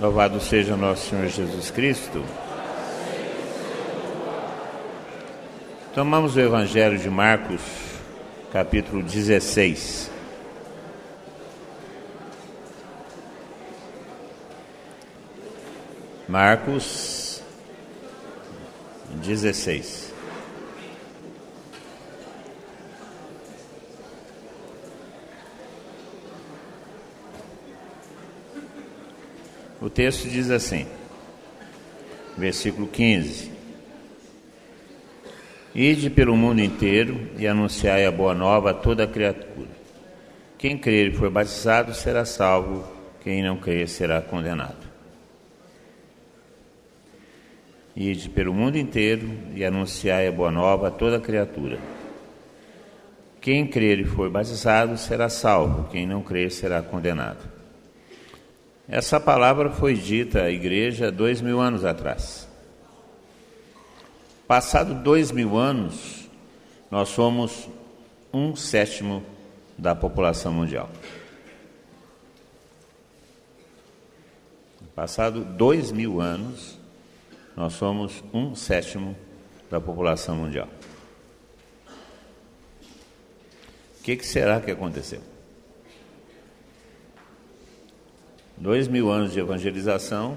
Louvado seja nosso Senhor Jesus Cristo. Tomamos o Evangelho de Marcos, capítulo 16. Marcos 16. O texto diz assim, versículo 15: Ide pelo mundo inteiro e anunciai a boa nova a toda criatura. Quem crer e for batizado será salvo, quem não crer será condenado. Ide pelo mundo inteiro e anunciai a boa nova a toda criatura. Quem crer e for batizado será salvo, quem não crer será condenado. Essa palavra foi dita à igreja dois mil anos atrás. Passado dois mil anos, nós somos um sétimo da população mundial. Passado dois mil anos, nós somos um sétimo da população mundial. O que, que será que aconteceu? Dois mil anos de evangelização,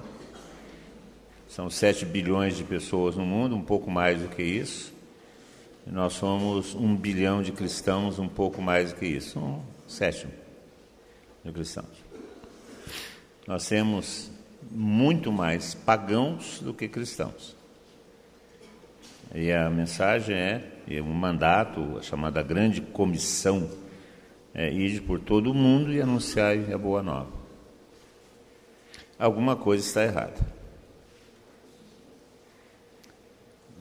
são sete bilhões de pessoas no mundo, um pouco mais do que isso. E nós somos um bilhão de cristãos, um pouco mais do que isso, um sétimo de cristãos. Nós temos muito mais pagãos do que cristãos. E a mensagem é, é um mandato, a chamada grande comissão, é ir por todo o mundo e anunciar a boa nova alguma coisa está errada.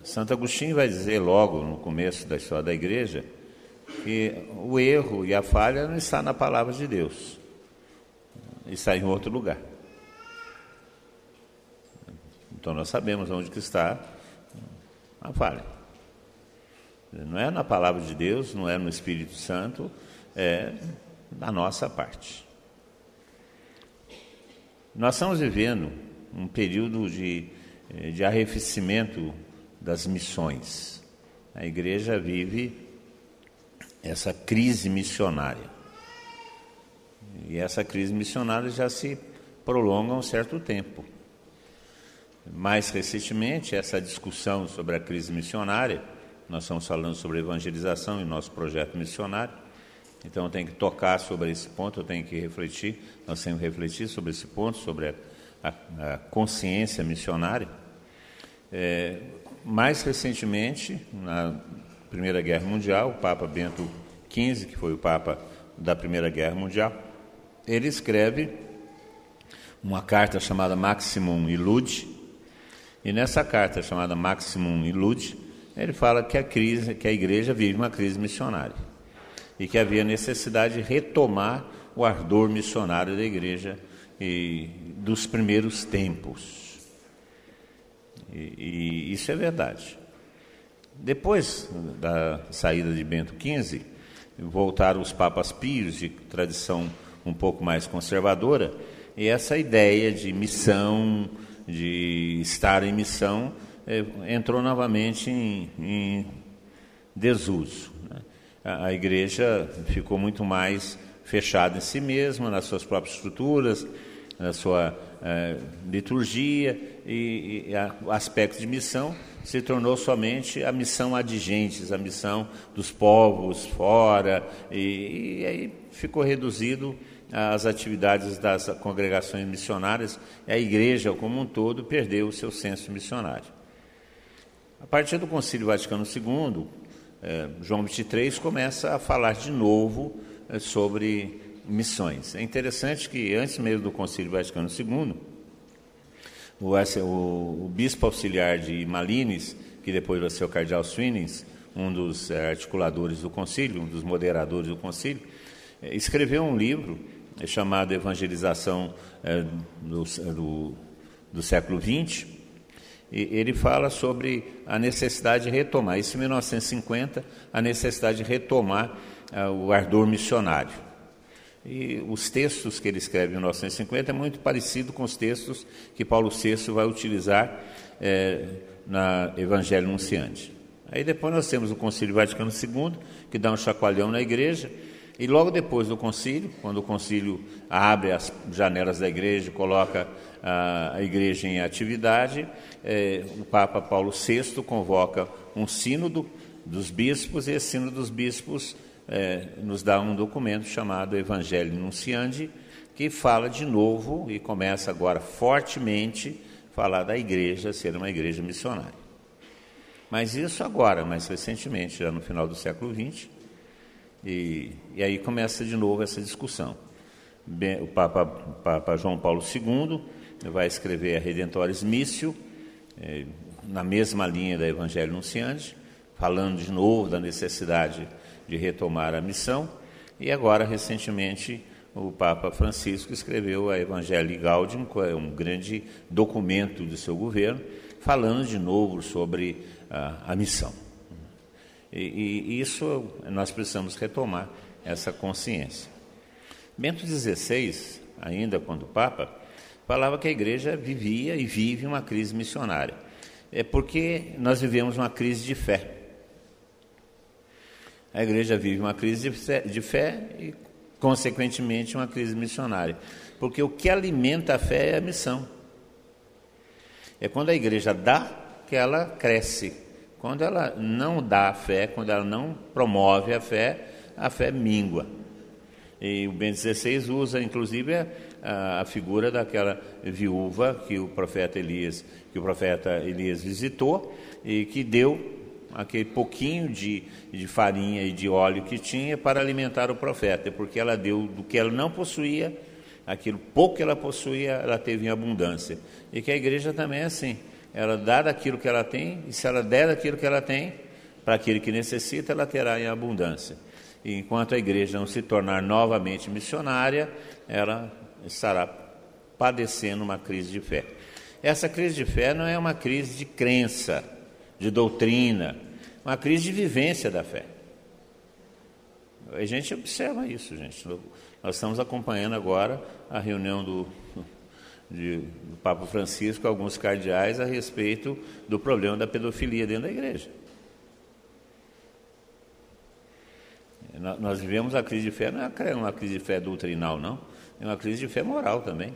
Santo Agostinho vai dizer logo no começo da história da igreja que o erro e a falha não está na palavra de Deus, está em outro lugar. Então nós sabemos onde que está a falha. Não é na palavra de Deus, não é no Espírito Santo, é na nossa parte. Nós estamos vivendo um período de, eh, de arrefecimento das missões. A igreja vive essa crise missionária. E essa crise missionária já se prolonga um certo tempo. Mais recentemente, essa discussão sobre a crise missionária, nós estamos falando sobre evangelização e nosso projeto missionário, então eu tenho que tocar sobre esse ponto, eu tenho que refletir, nós temos que refletir sobre esse ponto, sobre a, a, a consciência missionária. É, mais recentemente, na Primeira Guerra Mundial, o Papa Bento XV, que foi o Papa da Primeira Guerra Mundial, ele escreve uma carta chamada Maximum Illude, e nessa carta chamada Maximum Illude, ele fala que a crise, que a igreja vive uma crise missionária e que havia necessidade de retomar o ardor missionário da igreja e dos primeiros tempos. E, e isso é verdade. Depois da saída de Bento XV, voltaram os papas pios de tradição um pouco mais conservadora, e essa ideia de missão, de estar em missão, eh, entrou novamente em, em desuso a igreja ficou muito mais fechada em si mesma, nas suas próprias estruturas, na sua eh, liturgia, e, e a, o aspecto de missão se tornou somente a missão adigentes, a missão dos povos fora, e, e aí ficou reduzido às atividades das congregações missionárias, e a igreja como um todo perdeu o seu senso missionário. A partir do Concílio Vaticano II, João 23 começa a falar de novo é, sobre missões. É interessante que antes mesmo do Concílio Vaticano II, o, o, o bispo auxiliar de Malines, que depois vai ser o cardeal Swinings, um dos é, articuladores do concílio, um dos moderadores do concílio, é, escreveu um livro é, chamado Evangelização é, do, do, do século XX, ele fala sobre a necessidade de retomar, isso em 1950, a necessidade de retomar uh, o ardor missionário. E os textos que ele escreve em 1950 é muito parecido com os textos que Paulo VI vai utilizar é, na Evangelho Nunciante. Aí depois nós temos o Concílio Vaticano II, que dá um chacoalhão na igreja, e logo depois do concílio, quando o concílio abre as janelas da igreja, coloca a, a igreja em atividade, é, o Papa Paulo VI convoca um sínodo dos bispos, e esse sínodo dos bispos é, nos dá um documento chamado Evangelho Nunciandi, que fala de novo e começa agora fortemente falar da igreja ser uma igreja missionária. Mas isso agora, mais recentemente, já no final do século XX, e, e aí começa de novo essa discussão. o Papa, Papa, João Paulo II vai escrever a Redentores Missio, é, na mesma linha da Evangelho Nunciante, falando de novo da necessidade de retomar a missão. E agora, recentemente, o Papa Francisco escreveu a Evangelii Gaudium, que é um grande documento do seu governo, falando de novo sobre a, a missão. E, e, isso nós precisamos retomar essa consciência. Bento XVI, ainda quando Papa, falava que a igreja vivia e vive uma crise missionária. É porque nós vivemos uma crise de fé. A igreja vive uma crise de fé e, consequentemente, uma crise missionária. Porque o que alimenta a fé é a missão. É quando a igreja dá que ela cresce. Quando ela não dá a fé, quando ela não promove a fé, a fé mingua. E o Bento XVI usa, inclusive, a, a, figura daquela viúva que o profeta Elias, que o profeta Elias visitou e que deu aquele pouquinho de, de farinha e de óleo que tinha para alimentar o profeta, porque ela deu do que ela não possuía, aquilo pouco que ela possuía, ela teve em abundância. E que a igreja também é assim, ela dá daquilo que ela tem, e se ela der daquilo que ela tem, para aquele que necessita, ela terá em abundância. E enquanto a igreja não se tornar novamente missionária, ela estará padecendo uma crise de fé. Essa crise de fé não é uma crise de crença, de doutrina, uma crise de vivência da fé. A gente observa isso, gente. Nós estamos acompanhando agora a reunião do, de, do Papa Francisco, alguns cardeais, a respeito do problema da pedofilia dentro da igreja. Nós vivemos a crise de fé, não é uma crise de fé doutrinal, não, é uma crise de fé moral também.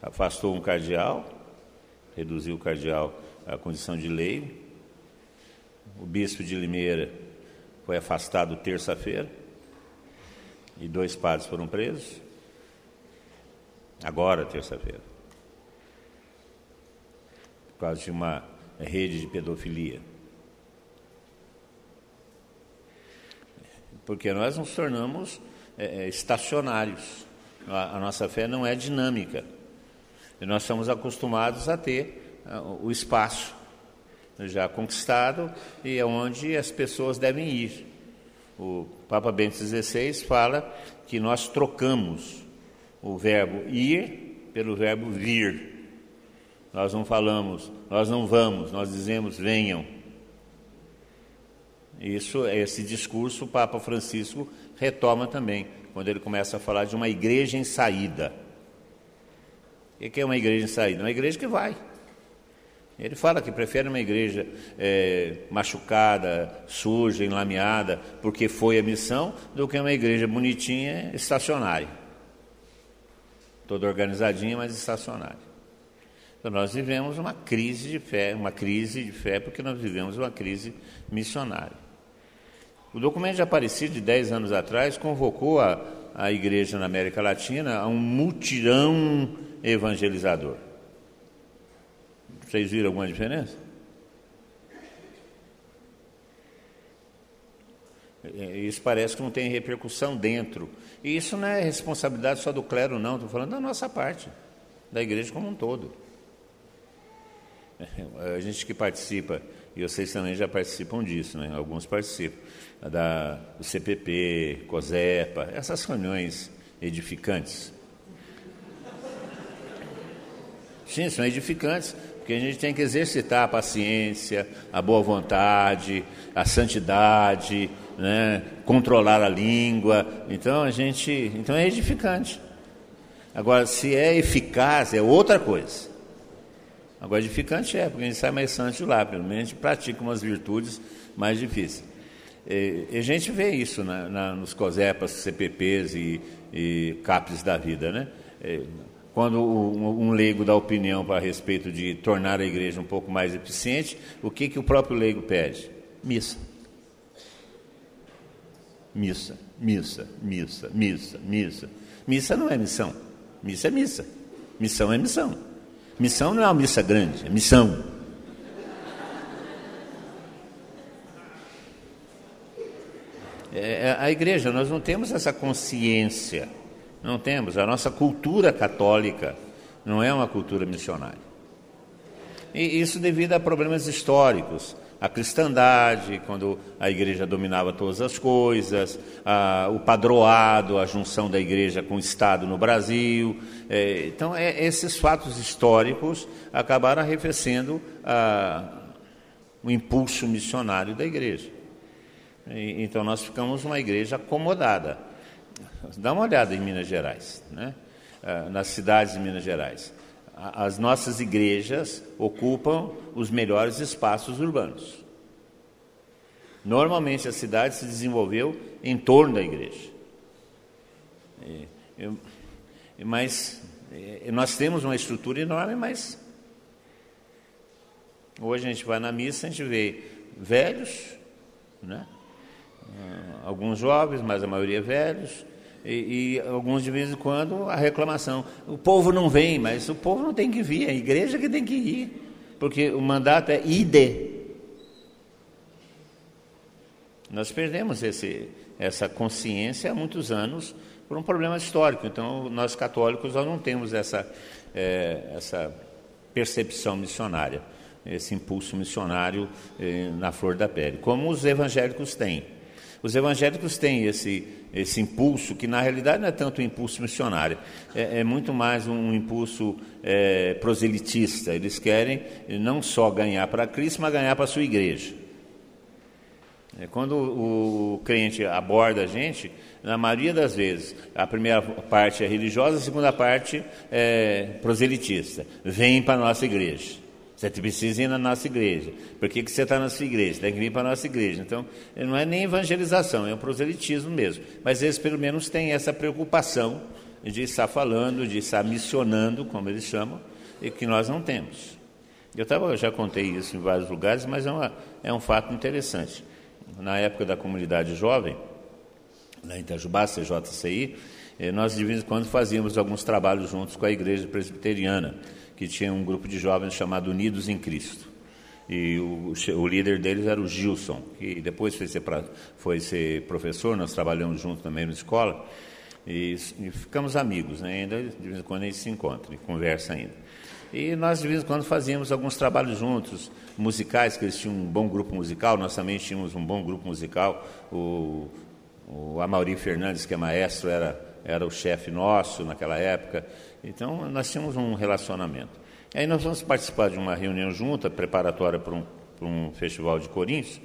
Afastou um cardeal, reduziu o cardeal à condição de lei. O bispo de Limeira foi afastado terça-feira e dois padres foram presos. Agora, terça-feira. Por causa de uma rede de pedofilia. Porque nós nos tornamos é, estacionários. A, a nossa fé não é dinâmica. E nós estamos acostumados a ter o espaço já conquistado e é onde as pessoas devem ir. O Papa Bento XVI fala que nós trocamos o verbo ir pelo verbo vir. Nós não falamos, nós não vamos, nós dizemos venham. Isso, esse discurso o Papa Francisco retoma também, quando ele começa a falar de uma igreja em saída. O que é uma igreja em saída? Uma igreja que vai. Ele fala que prefere uma igreja é, machucada, suja, enlameada, porque foi a missão, do que uma igreja bonitinha, estacionária. Toda organizadinha, mas estacionária. Então nós vivemos uma crise de fé, uma crise de fé, porque nós vivemos uma crise missionária. O documento de Aparecido, de 10 anos atrás, convocou a, a igreja na América Latina a um mutirão evangelizador. Vocês viram alguma diferença? É, isso parece que não tem repercussão dentro. E isso não é responsabilidade só do clero, não. Estou falando da nossa parte, da igreja como um todo. A gente que participa, e vocês também já participam disso, né? alguns participam, da, CPP, COSEPA, essas reuniões edificantes. Sim, são edificantes, porque a gente tem que exercitar a paciência, a boa vontade, a santidade, né, controlar a língua. Então a gente, então é edificante. Agora, se é eficaz, é outra coisa. Agora, edificante é, porque a gente sai mais santo de lá, pelo menos a gente pratica umas virtudes mais difíceis. E, e a gente vê isso na, na, nos COSEPAS, CPPs e, e da vida, né? E, quando um, um leigo dá opinião a respeito de tornar a igreja um pouco mais eficiente, o que, que o próprio leigo pede? Missa. Missa, missa, missa, missa, missa. Missa não é missão. Missa é missa. Missão é missão. Missão não é uma missa grande, é missão. É, é, a igreja, nós não temos essa consciência, não temos. A nossa cultura católica não é uma cultura missionária. E isso devido a problemas históricos. A cristandade, quando a igreja dominava todas as coisas, a, o padroado, a junção da igreja com o Estado no Brasil. É, então, é, esses fatos históricos acabaram arrefecendo a, o impulso missionário da igreja. E, então nós ficamos uma igreja acomodada. Dá uma olhada em Minas Gerais, né? Ah, nas cidades de Minas Gerais. As nossas igrejas ocupam os melhores espaços urbanos. Normalmente a cidade se desenvolveu em torno da igreja. Eu, mas nós temos uma estrutura enorme, mas hoje a gente vai na missa, a gente vê velhos, né? Ah, alguns jovens, mas a maioria velhos, e, e, alguns de vez em quando a reclamação. O povo não vem, mas o povo não tem que vir, é a igreja que tem que ir, porque o mandato é ide. Nós perdemos esse, essa consciência há muitos anos por um problema histórico. Então, nós católicos nós não temos essa, é, essa percepção missionária, esse impulso missionário é, na flor da pele, como os evangélicos têm. Os evangélicos têm esse, esse impulso, que na realidade não é tanto um impulso missionário, é, é muito mais um impulso é, proselitista. Eles querem não só ganhar para Cristo, mas ganhar para a sua igreja. É, quando o, o crente aborda a gente, na maioria das vezes, a primeira parte é religiosa, a segunda parte é proselitista. Vem para a nossa igreja. Você precisa ir na nossa igreja. Por que, que você está na sua igreja? Tem que vir para a nossa igreja. Então, não é nem evangelização, é um proselitismo mesmo. Mas eles, pelo menos, têm essa preocupação de estar falando, de estar missionando, como eles chamam, e que nós não temos. Eu, tava, eu já contei isso em vários lugares, mas é, uma, é um fato interessante. Na época da comunidade jovem, na Itajubá, CJCI, eh, nós de vez em quando fazíamos alguns trabalhos juntos com a igreja presbiteriana que tinha um grupo de jovens chamado Unidos em Cristo. E o, o líder deles era o Gilson, que depois foi ser, pra, foi ser professor, nós trabalhamos juntos na escola, e, e, ficamos amigos, né? ainda de vez em quando gente se encontra e conversa ainda. E nós de vez em quando fazíamos alguns trabalhos juntos, musicais, que eles tinham um bom grupo musical, nós também tínhamos um bom grupo musical, o, o Amaury Fernandes, que é maestro, era, era o chefe nosso naquela época, então, nós tínhamos um relacionamento. Aí nós vamos participar de uma reunião junta, preparatória para um, para um festival de Coríntios,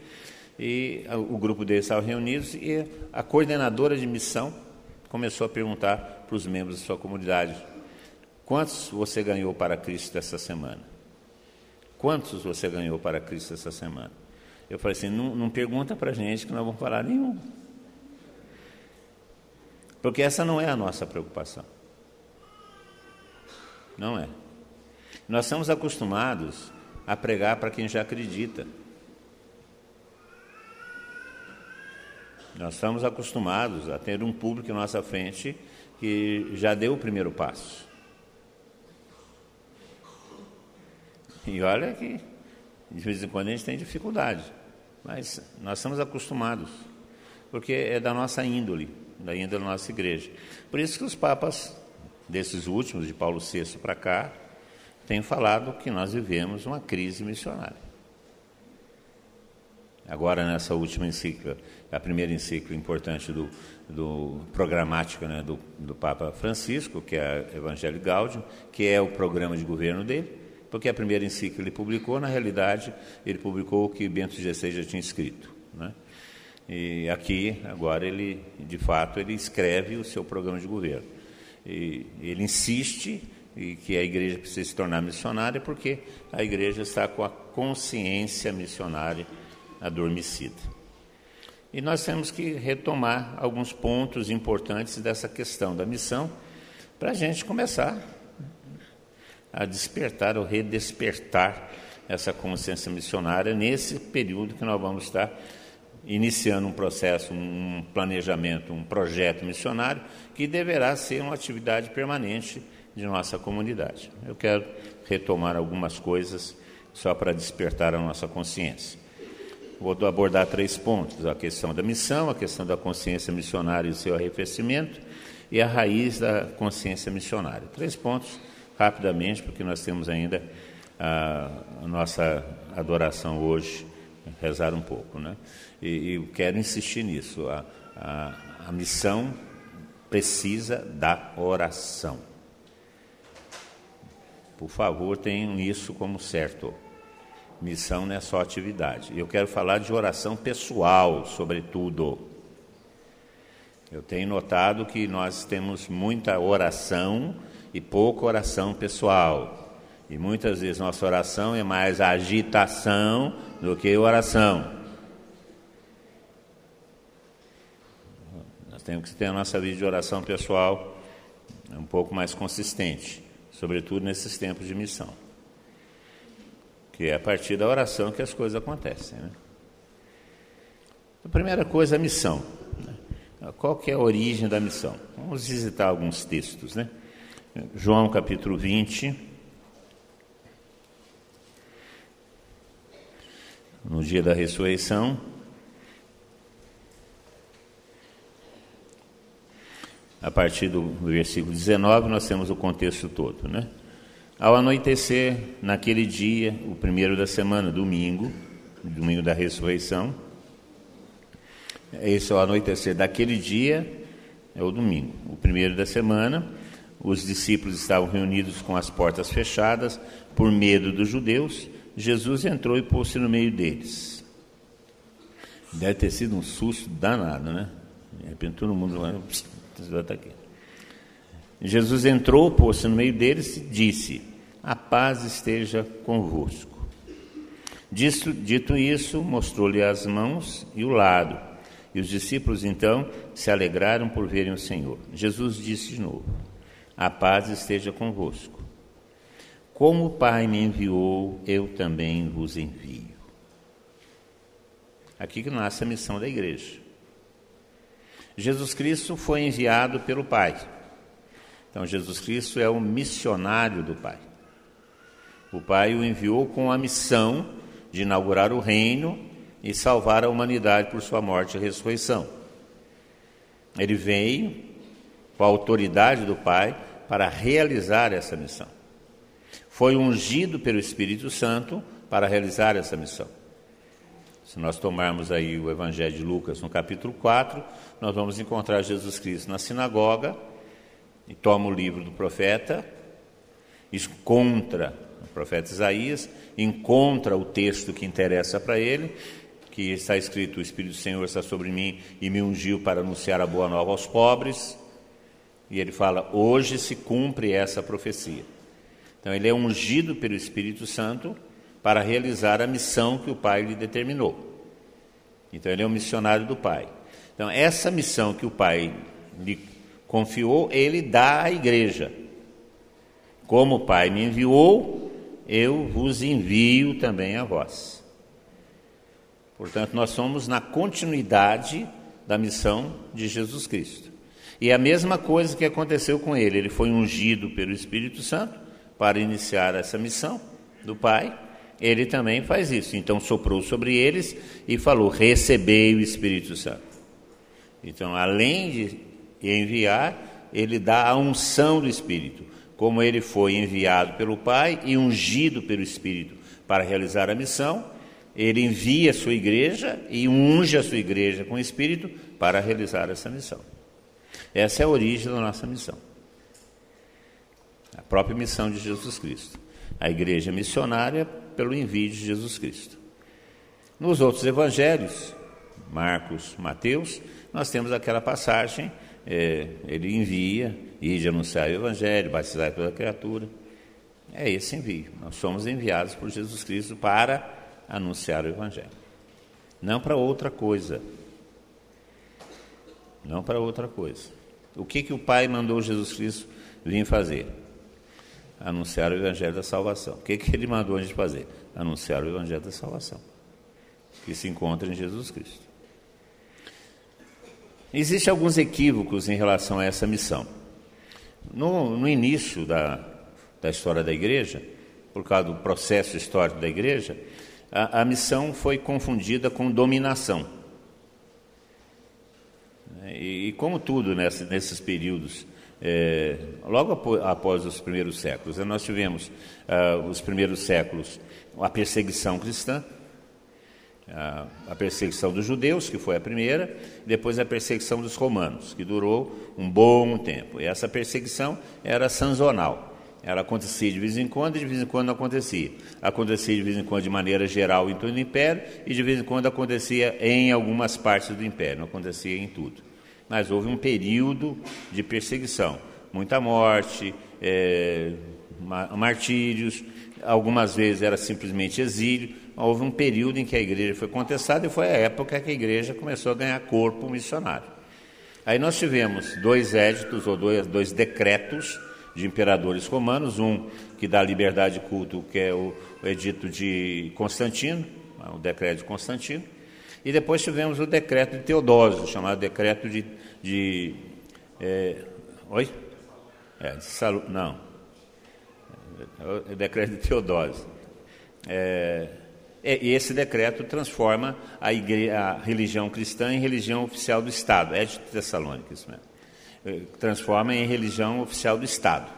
e o grupo deles estava reunidos e a coordenadora de missão começou a perguntar para os membros da sua comunidade: quantos você ganhou para Cristo essa semana? Quantos você ganhou para Cristo essa semana? Eu falei assim: não, não pergunta para a gente que nós vamos falar nenhum. Porque essa não é a nossa preocupação. Não é. Nós estamos acostumados a pregar para quem já acredita. Nós estamos acostumados a ter um público em nossa frente que já deu o primeiro passo. E olha que de vez em quando a gente tem dificuldade, mas nós estamos acostumados, porque é da nossa índole, da índole da nossa igreja. Por isso que os papas desses últimos, de Paulo VI para cá, tem falado que nós vivemos uma crise missionária. Agora, nessa última encíclica, a primeira encíclica importante do, do programática né, do, do Papa Francisco, que é Evangelho Gaudium, que é o programa de governo dele, porque a primeira encíclica ele publicou, na realidade, ele publicou o que Bento XVI já tinha escrito. Né? E aqui, agora, ele, de fato, ele escreve o seu programa de governo. E ele insiste e que a igreja precisa se tornar missionária porque a igreja está com a consciência missionária adormecida. E nós temos que retomar alguns pontos importantes dessa questão da missão para a gente começar a despertar ou redespertar essa consciência missionária nesse período que nós vamos estar iniciando um processo, um planejamento, um projeto missionário que deverá ser uma atividade permanente de nossa comunidade. Eu quero retomar algumas coisas só para despertar a nossa consciência. Vou abordar três pontos: a questão da missão, a questão da consciência missionária e o seu arrefecimento, e a raiz da consciência missionária. Três pontos, rapidamente, porque nós temos ainda a, a nossa adoração hoje, rezar um pouco. Né? E, e quero insistir nisso: a, a, a missão precisa da oração. Por favor, tenham isso como certo. Missão não é só atividade. Eu quero falar de oração pessoal, sobretudo. Eu tenho notado que nós temos muita oração e pouca oração pessoal. E muitas vezes nossa oração é mais agitação do que oração. Temos que ter a nossa vida de oração pessoal um pouco mais consistente sobretudo nesses tempos de missão. Que é a partir da oração que as coisas acontecem. Né? A primeira coisa, a missão. Né? Qual que é a origem da missão? Vamos visitar alguns textos. Né? João capítulo 20. No dia da ressurreição, a partir do versículo 19, nós temos o contexto todo, né? Ao anoitecer, naquele dia, o primeiro da semana, domingo, domingo da ressurreição, esse é o anoitecer daquele dia, é o domingo, o primeiro da semana, os discípulos estavam reunidos com as portas fechadas, por medo dos judeus, Jesus entrou e pôs-se no meio deles. Deve ter sido um susto danado, né? De repente todo mundo lá, Jesus entrou, pôs-se no meio deles e disse: A paz esteja convosco. Dito, dito isso, mostrou-lhe as mãos e o lado. E os discípulos então se alegraram por verem o Senhor. Jesus disse de novo: A paz esteja convosco. Como o Pai me enviou, eu também vos envio. Aqui que nasce a missão da igreja. Jesus Cristo foi enviado pelo Pai. Então, Jesus Cristo é o missionário do Pai. O Pai o enviou com a missão de inaugurar o reino e salvar a humanidade por sua morte e ressurreição. Ele veio com a autoridade do Pai para realizar essa missão. Foi ungido pelo Espírito Santo para realizar essa missão. Se nós tomarmos aí o Evangelho de Lucas no capítulo 4, nós vamos encontrar Jesus Cristo na sinagoga e toma o livro do profeta, encontra o profeta Isaías, encontra o texto que interessa para ele, que está escrito: O Espírito do Senhor está sobre mim e me ungiu para anunciar a boa nova aos pobres. E ele fala: Hoje se cumpre essa profecia. Então, ele é ungido pelo Espírito Santo para realizar a missão que o Pai lhe determinou. Então, ele é um missionário do Pai. Então, essa missão que o Pai lhe confiou, ele dá à igreja. Como o Pai me enviou, eu vos envio também a vós. Portanto, nós somos na continuidade da missão de Jesus Cristo. E é a mesma coisa que aconteceu com ele. Ele foi ungido pelo Espírito Santo para iniciar essa missão do Pai ele também faz isso. Então soprou sobre eles e falou: Recebei o Espírito Santo. Então, além de enviar, ele dá a unção do Espírito, como ele foi enviado pelo Pai e ungido pelo Espírito para realizar a missão. Ele envia a sua igreja e unge a sua igreja com o Espírito para realizar essa missão. Essa é a origem da nossa missão. A própria missão de Jesus Cristo. A igreja missionária pelo envio de Jesus Cristo. Nos outros evangelhos, Marcos, Mateus, nós temos aquela passagem, é, ele envia, e de anunciar o Evangelho, batizar toda criatura. É esse envio. Nós somos enviados por Jesus Cristo para anunciar o Evangelho. Não para outra coisa. Não para outra coisa. O que, que o Pai mandou Jesus Cristo vir fazer? Anunciar o Evangelho da salvação. O que, que ele mandou a gente fazer? Anunciar o Evangelho da salvação. Que se encontra em Jesus Cristo. Existem alguns equívocos em relação a essa missão. No, no início da, da história da igreja, por causa do processo histórico da igreja, a, a missão foi confundida com dominação. E, e como tudo nessa, nesses períodos, é, logo após, os primeiros séculos, né, nós tivemos ah, os primeiros séculos a perseguição cristã, a, perseguição dos judeus, que foi a primeira, depois a perseguição dos romanos, que durou um bom tempo. E essa perseguição era sanzonal. Ela acontecia de vez em quando e de vez em quando não acontecia. Acontecia de vez em quando de maneira geral em todo o império e de vez em quando acontecia em algumas partes do império, não acontecia em tudo. Mas houve um período de perseguição, muita morte, é, martírios, algumas vezes era simplesmente exílio, houve um período em que a igreja foi contestada e foi a época que a igreja começou a ganhar corpo missionário. Aí nós tivemos dois éditos ou dois, dois decretos de imperadores romanos, um que dá liberdade de culto, que é o, o edito de Constantino, o decreto de Constantino, e depois tivemos o decreto de Teodósio, chamado decreto de. de é, oi? É, de Salu, não. É o decreto de Teodósio. É, e esse decreto transforma a, igreja, a, religião cristã em religião oficial do Estado. É de Tessalônica, isso mesmo. É, transforma em religião oficial do Estado.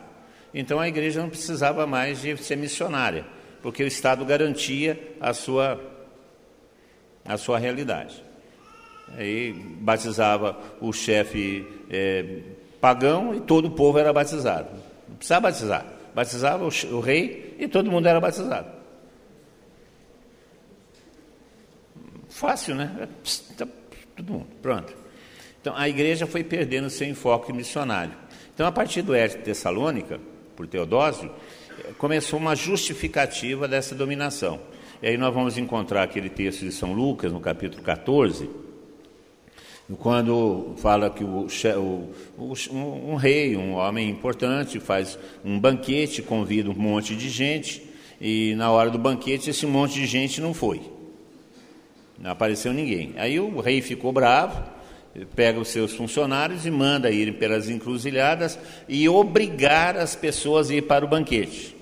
Então a igreja não precisava mais de ser missionária, porque o Estado garantia a sua, a sua realidade. Aí batizava o chefe é, pagão e todo o povo era batizado. Não precisava batizar. Batizava o, o rei e todo mundo era batizado. Fácil, né? Tá todo mundo, pronto. Então a igreja foi perdendo seu enfoque missionário. Então, a partir do Édio de Tessalônica, por Teodósio, começou uma justificativa dessa dominação. E aí nós vamos encontrar aquele texto de São Lucas, no capítulo 14, quando fala que o, o, um, um rei, um homem importante, faz um banquete, convida um monte de gente, e na hora do banquete esse monte de gente não foi. Não apareceu ninguém. Aí o rei ficou bravo, pega os seus funcionários e manda irem pelas encruzilhadas e obrigar as pessoas a ir para o banquete.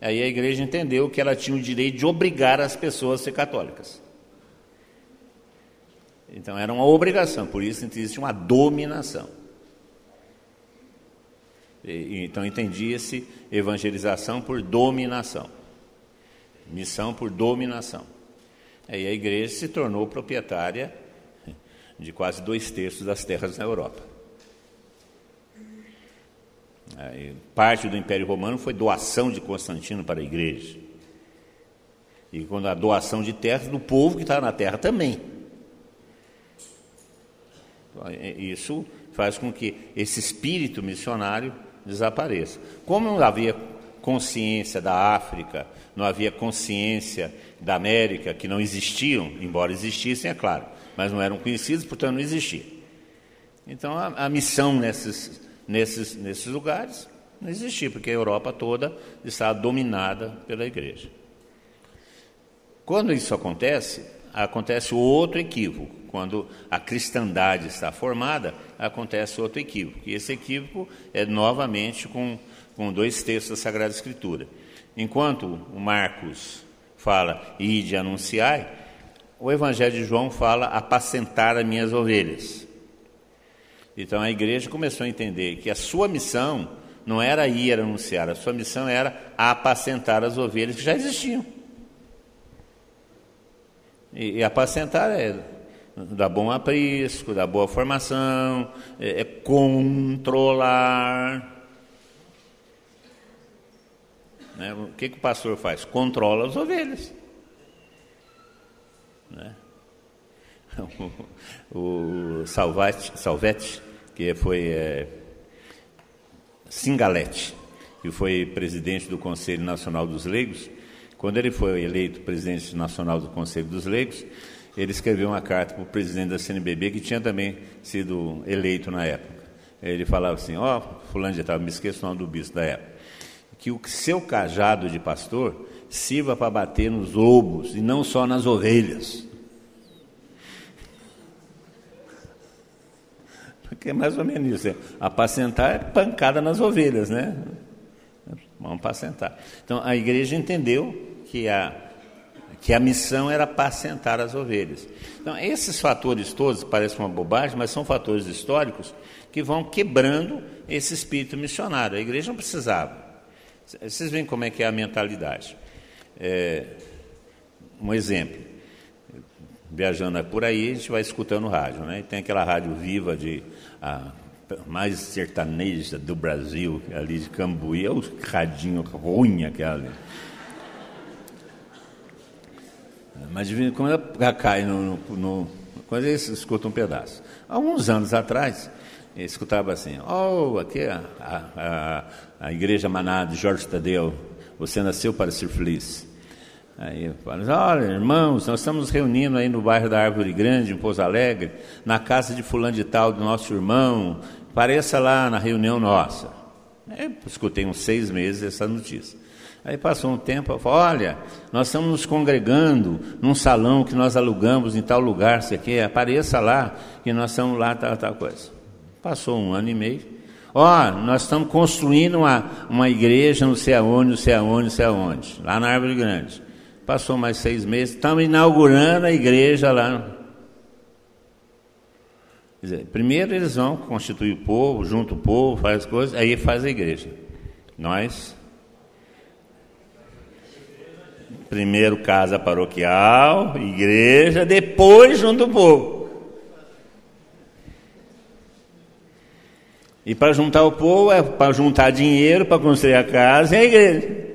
Aí a igreja entendeu que ela tinha o direito de obrigar as pessoas a ser católicas. Então era uma obrigação, por isso existe uma dominação. E, então entendia-se evangelização por dominação, missão por dominação. Aí a igreja se tornou proprietária de quase dois terços das terras na Europa. Aí, parte do Império Romano foi doação de Constantino para a igreja. E quando a doação de terras do povo que estava na terra também. É, isso faz com que esse espírito missionário desapareça. Como não havia consciência da África, não havia consciência da América, que não existiam, embora existissem, é claro, mas não eram conhecidos, portanto não existia. Então a, a missão nesses, nesses, nesses lugares não existia, porque a Europa toda estava dominada pela igreja. Quando isso acontece, acontece outro equívoco. Quando a cristandade está formada, acontece outro equívoco. E esse equívoco é novamente com, com dois textos da Sagrada Escritura. Enquanto Marcos fala, ide anunciai, o Evangelho de João fala, apacentar as minhas ovelhas. Então a igreja começou a entender que a sua missão não era ir anunciar, a sua missão era apacentar as ovelhas que já existiam. E, e apacentar é dar bom aprisco, dar boa formação, é, é controlar. Né? O que, que o pastor faz? Controla as ovelhas. Né? o, Salvati, Salvetti, que foi é, Singalete, que foi presidente do Conselho Nacional dos Leigos, quando ele foi eleito presidente nacional do Conselho dos Leigos, ele escreveu uma carta para o presidente da CNBB, que tinha também sido eleito na época. Ele falava assim: Ó, oh, Fulano de Tal, me esqueço o nome do bispo da época, que o seu cajado de pastor sirva para bater nos lobos e não só nas ovelhas. Porque é mais ou menos isso. É, apacentar é pancada nas ovelhas, né? Vamos apacentar. Então a igreja entendeu que a, que a missão era apacentar as ovelhas. Então, esses fatores todos, parecem uma bobagem, mas são fatores históricos que vão quebrando esse espírito missionário. A igreja não precisava. Vocês veem como é que é a mentalidade. É, um exemplo. Viajando por aí, a gente vai escutando rádio, né? E tem aquela rádio viva de a mais sertaneja do Brasil, ali de Cambuí, é o radinho ruim aquela. Mas vez em quando ela cai no, no, Quando eles escutam um pedaço. Há uns anos atrás, eu escutava assim, oh, aqui é a, a, a igreja maná de Jorge Tadeu, você nasceu para ser feliz. Aí eu falo, olha, irmãos, nós estamos reunindo aí no bairro da Árvore Grande, em Pouso Alegre, na casa de fulano de tal, do nosso irmão, pareça lá na reunião nossa. Eu escutei uns seis meses essa notícia. Aí passou um tempo, eu falei, olha, nós estamos nos congregando num salão que nós alugamos em tal lugar, você quer? Apareça lá, que nós estamos lá, tal, tal coisa. Passou um ano e meio. Ó, nós estamos construindo uma, uma igreja não sei aonde, não sei aonde, não sei aonde, lá na Árvore Grande. Passou mais seis meses, estamos inaugurando a igreja lá. Quer dizer, primeiro eles vão constituir o povo, junto o povo, faz as coisas, aí faz a igreja. Nós Primeiro casa paroquial, igreja, depois junto o povo. E para juntar o povo é para juntar dinheiro para construir a casa e a igreja.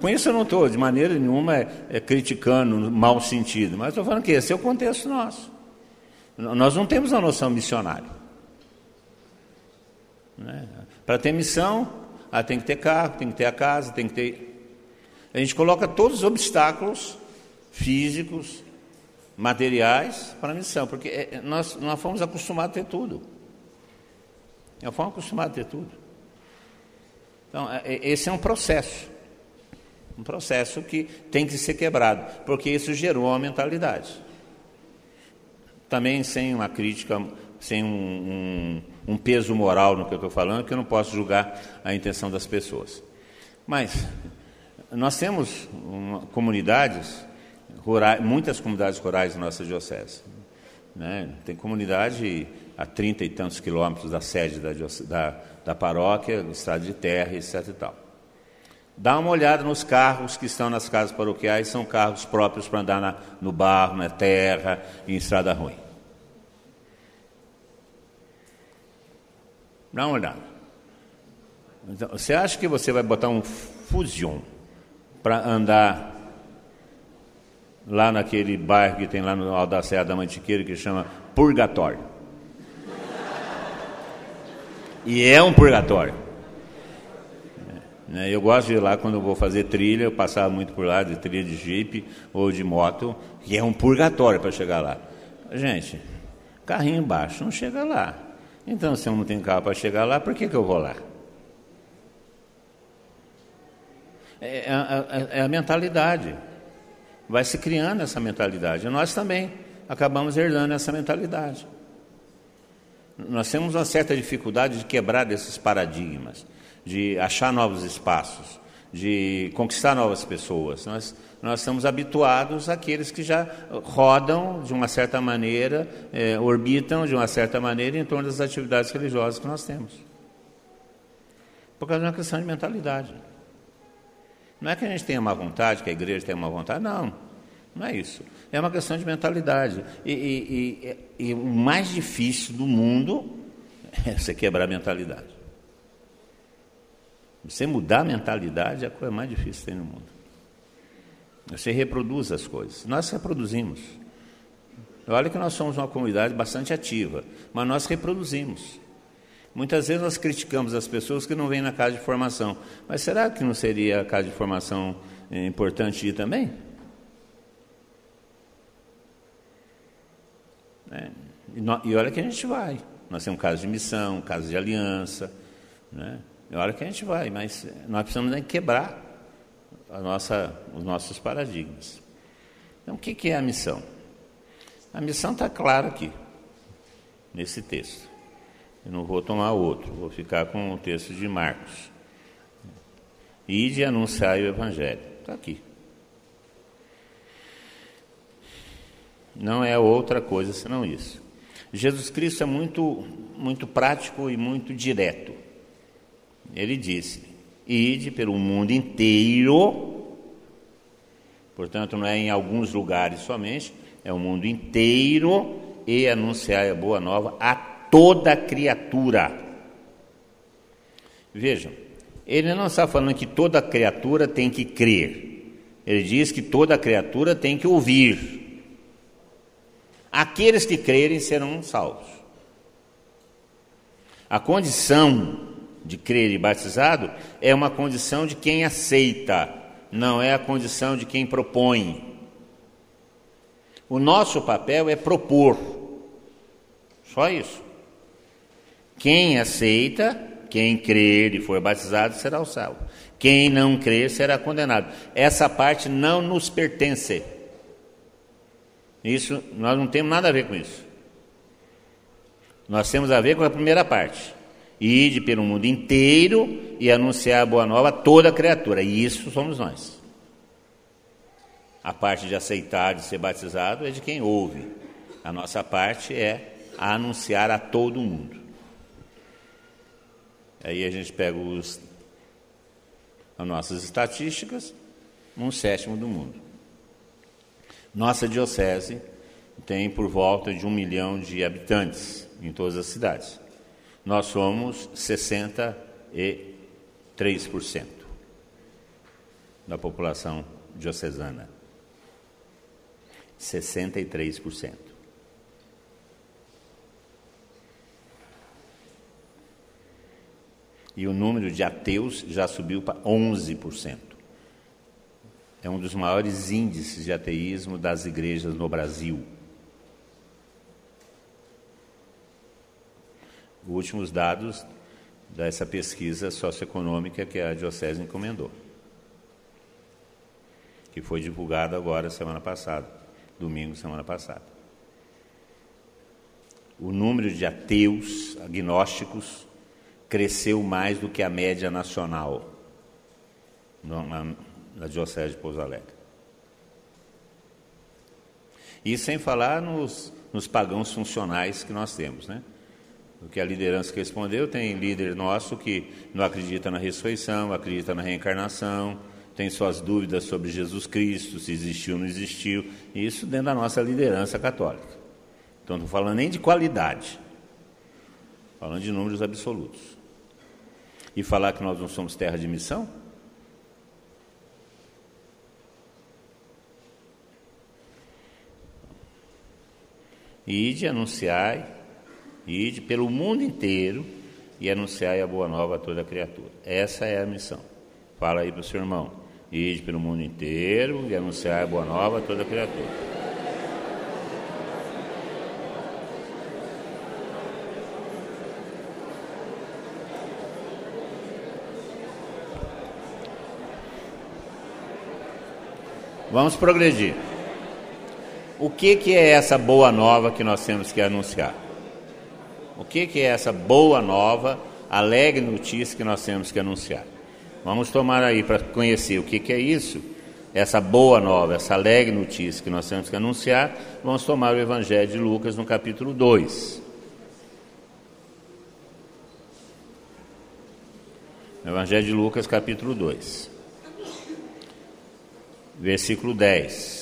Com isso eu não estou de maneira nenhuma é, é criticando no mau sentido, mas estou falando que esse é o contexto nosso. Nós não temos a noção missionária. Né? Para ter missão, ah, tem que ter carro, tem que ter a casa, tem que ter. A gente coloca todos os obstáculos físicos, materiais para a missão, porque é, nós, nós fomos acostumados a ter tudo. Nós fomos acostumados a ter tudo. Então, é, é, esse é um processo. Um processo que tem que ser quebrado, porque isso gerou uma mentalidade. Também sem uma crítica, sem um, um um peso moral no que eu estou falando, que eu não posso julgar a intenção das pessoas. Mas nós temos uma, comunidades rurais, muitas comunidades rurais na nossa diocese. Né? Tem comunidade a trinta e tantos quilômetros da sede da, da, da paróquia, estrada de terra, etc. E tal. Dá uma olhada nos carros que estão nas casas paroquiais, são carros próprios para andar na, no barro, na terra em estrada ruim. Dá uma olhada. Então, você acha que você vai botar um Fusion para andar lá naquele bairro que tem lá no Alto da Serra da Mantiqueira que chama Purgatório? E é um purgatório. É, eu gosto de ir lá quando vou fazer trilha, eu passava muito por lá, de trilha de jipe ou de moto, que é um purgatório para chegar lá. Gente, carrinho baixo não chega lá. Então, se eu não tenho carro para chegar lá, por que, que eu vou lá? É, é, é, é a mentalidade. Vai se criando essa mentalidade. Nós também acabamos herdando essa mentalidade. Nós temos uma certa dificuldade de quebrar esses paradigmas, de achar novos espaços, de conquistar novas pessoas. Nós nós estamos habituados àqueles que já rodam de uma certa maneira, é, orbitam de uma certa maneira em torno das atividades religiosas que nós temos. Por causa de uma questão de mentalidade. Não é que a gente tenha má vontade, que a igreja tenha má vontade, não. Não é isso. É uma questão de mentalidade. E, e, e, e o mais difícil do mundo é você quebrar a mentalidade. Você mudar a mentalidade é a coisa mais difícil que tem no mundo. Você reproduz as coisas. Nós reproduzimos. Olha que nós somos uma comunidade bastante ativa, mas nós reproduzimos. Muitas vezes nós criticamos as pessoas que não vêm na casa de formação. Mas será que não seria a casa de formação eh, importante ir também? É. E, olha que a gente vai. Nós temos casa de missão, casa de aliança. Né? E olha que a gente vai, mas nós precisamos né, quebrar a nossa, os nossos paradigmas. Então, o que, que é a missão? A missão está clara aqui, nesse texto. Eu não vou tomar outro, vou ficar com o texto de Marcos. Ide anunciar o Evangelho. Está aqui. Não é outra coisa senão isso. Jesus Cristo é muito, muito prático e muito direto. Ele disse: Ide pelo mundo inteiro, portanto, não é em alguns lugares somente, é o mundo inteiro, e anunciar a boa nova a toda criatura. Vejam, ele não está falando que toda criatura tem que crer, ele diz que toda criatura tem que ouvir. Aqueles que crerem serão salvos. A condição de crer e batizado é uma condição de quem aceita, não é a condição de quem propõe. O nosso papel é propor, só isso. Quem aceita, quem crer e for batizado será o salvo. Quem não crer será condenado. Essa parte não nos pertence. Isso, nós não temos nada a ver com isso. Nós temos a ver com a primeira parte. Ide pelo mundo inteiro e anunciar a boa nova a toda criatura. E isso somos nós. A parte de aceitar, de ser batizado, é de quem ouve. A nossa parte é anunciar a todo mundo. Aí a gente pega os, as nossas estatísticas, um sétimo do mundo. Nossa diocese tem por volta de um milhão de habitantes em todas as cidades nós somos 63% da população diocesana. 63%. E o número de ateus já subiu para 11%. É um dos maiores índices de ateísmo das igrejas no Brasil. Últimos dados dessa pesquisa socioeconômica que a Diocese encomendou, que foi divulgada agora semana passada, domingo semana passada. O número de ateus, agnósticos, cresceu mais do que a média nacional na, na Diocese de Pouso Alegre. E sem falar nos, nos pagãos funcionais que nós temos, né? O que a liderança respondeu, tem líder nosso que não acredita na ressurreição, acredita na reencarnação, tem suas dúvidas sobre Jesus Cristo, se existiu ou não existiu, isso dentro da nossa liderança católica. Então, não estou falando nem de qualidade, falando de números absolutos. E falar que nós não somos terra de missão? E de Ide pelo mundo inteiro e anunciai a boa nova a toda criatura. Essa é a missão. Fala aí para o seu irmão. Ide pelo mundo inteiro e anunciai a boa nova a toda criatura. Vamos progredir. O que, que é essa boa nova que nós temos que anunciar? O que, que é essa boa nova, alegre notícia que nós temos que anunciar? Vamos tomar aí para conhecer o que, que é isso, essa boa nova, essa alegre notícia que nós temos que anunciar. Vamos tomar o Evangelho de Lucas no capítulo 2. Evangelho de Lucas, capítulo 2, versículo 10.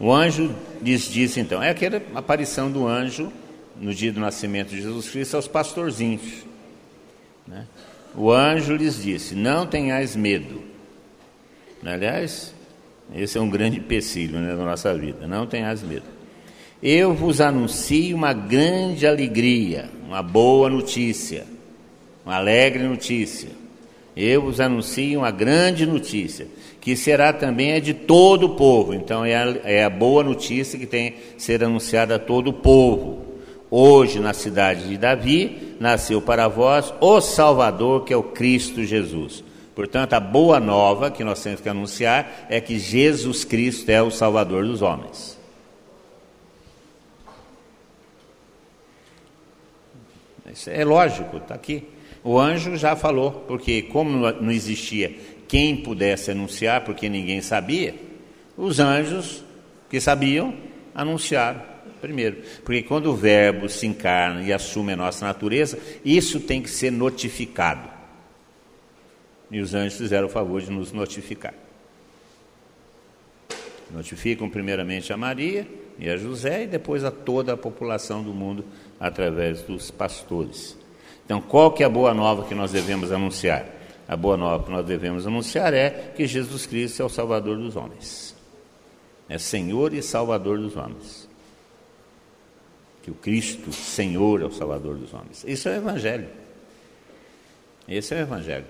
O anjo lhes disse então, é aquela aparição do anjo no dia do nascimento de Jesus Cristo aos pastorzinhos. Né? O anjo lhes disse: Não tenhais medo, Aliás, esse é um grande empecilho né, na nossa vida. Não tenhas medo. Eu vos anuncio uma grande alegria, uma boa notícia, uma alegre notícia. Eu vos anuncio uma grande notícia, que será também a de todo o povo. Então é a, é a boa notícia que tem ser anunciada a todo o povo. Hoje, na cidade de Davi, nasceu para vós o Salvador, que é o Cristo Jesus. Portanto, a boa nova que nós temos que anunciar é que Jesus Cristo é o Salvador dos homens. Isso é lógico, está aqui. O anjo já falou, porque como não existia quem pudesse anunciar, porque ninguém sabia, os anjos que sabiam anunciaram primeiro. Porque quando o Verbo se encarna e assume a nossa natureza, isso tem que ser notificado. E os anjos fizeram o favor de nos notificar. Notificam primeiramente a Maria e a José e depois a toda a população do mundo através dos pastores. Então, qual que é a boa nova que nós devemos anunciar? A boa nova que nós devemos anunciar é que Jesus Cristo é o Salvador dos homens. É Senhor e Salvador dos homens. Que o Cristo, Senhor, é o Salvador dos homens. Isso é o Evangelho. Esse é o Evangelho.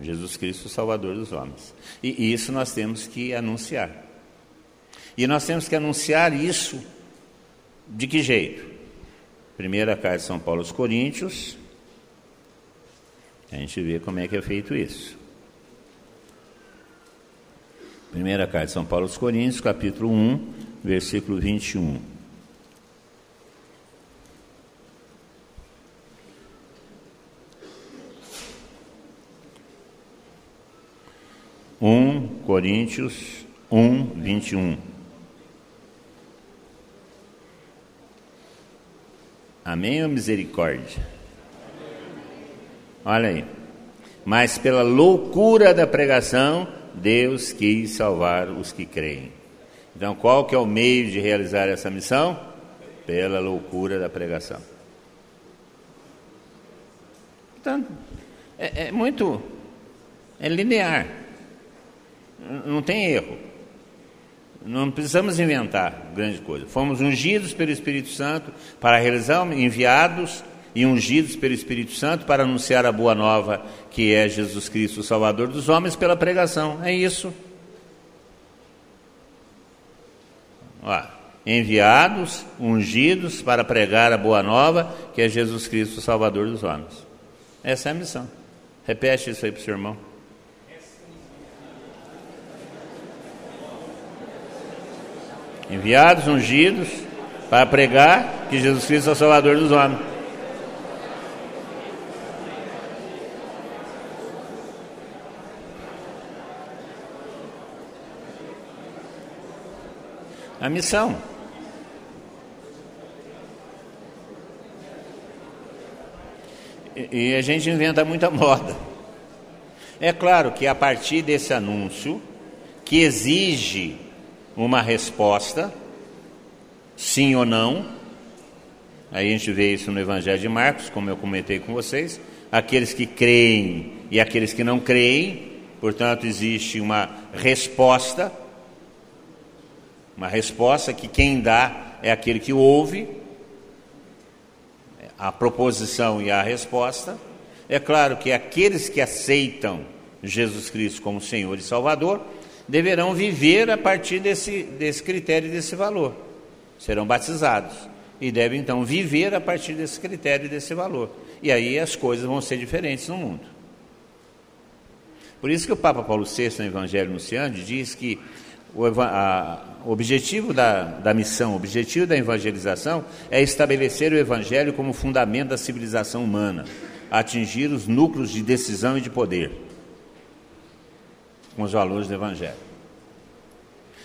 Jesus Cristo, Salvador dos homens. E isso nós temos que anunciar. E nós temos que anunciar isso de que jeito? Primeira carta de São Paulo aos Coríntios. A gente vê como é que é feito isso. Primeira carta de São Paulo aos Coríntios, capítulo 1, versículo 21. Um Coríntios um, vinte e um. Amém ou misericórdia? Olha aí. Mas pela loucura da pregação, Deus quis salvar os que creem. Então, qual que é o meio de realizar essa missão? Pela loucura da pregação. Então, é, é muito, é linear. Não tem erro. Não precisamos inventar grande coisa. Fomos ungidos pelo Espírito Santo para realizar, enviados e ungidos pelo Espírito Santo para anunciar a boa nova, que é Jesus Cristo, o Salvador dos homens, pela pregação. É isso. Ó, enviados, ungidos para pregar a boa nova, que é Jesus Cristo, o Salvador dos homens. Essa é a missão. Repete isso aí para o seu irmão. enviados, ungidos, para pregar que Jesus Cristo é o Salvador dos homens. A missão. E, e a gente inventa muita moda. É claro que a partir desse anúncio, que exige uma resposta, sim ou não. Aí a gente vê isso no Evangelho de Marcos, como eu comentei com vocês. Aqueles que creem e aqueles que não creem, portanto, existe uma resposta. Uma resposta que quem dá é aquele que ouve a proposição e a resposta. É claro que aqueles que aceitam Jesus Cristo como Senhor e Salvador deverão viver a partir desse, desse critério e desse valor. Serão batizados e devem então viver a partir desse critério e desse valor. E aí as coisas vão ser diferentes no mundo. Por isso que o Papa Paulo VI, no Evangelho Nunciante, diz que a, o objetivo da, da missão, o objetivo da evangelização é estabelecer o Evangelho como fundamento da civilização humana, atingir os núcleos de decisão e de poder com os valores do Evangelho.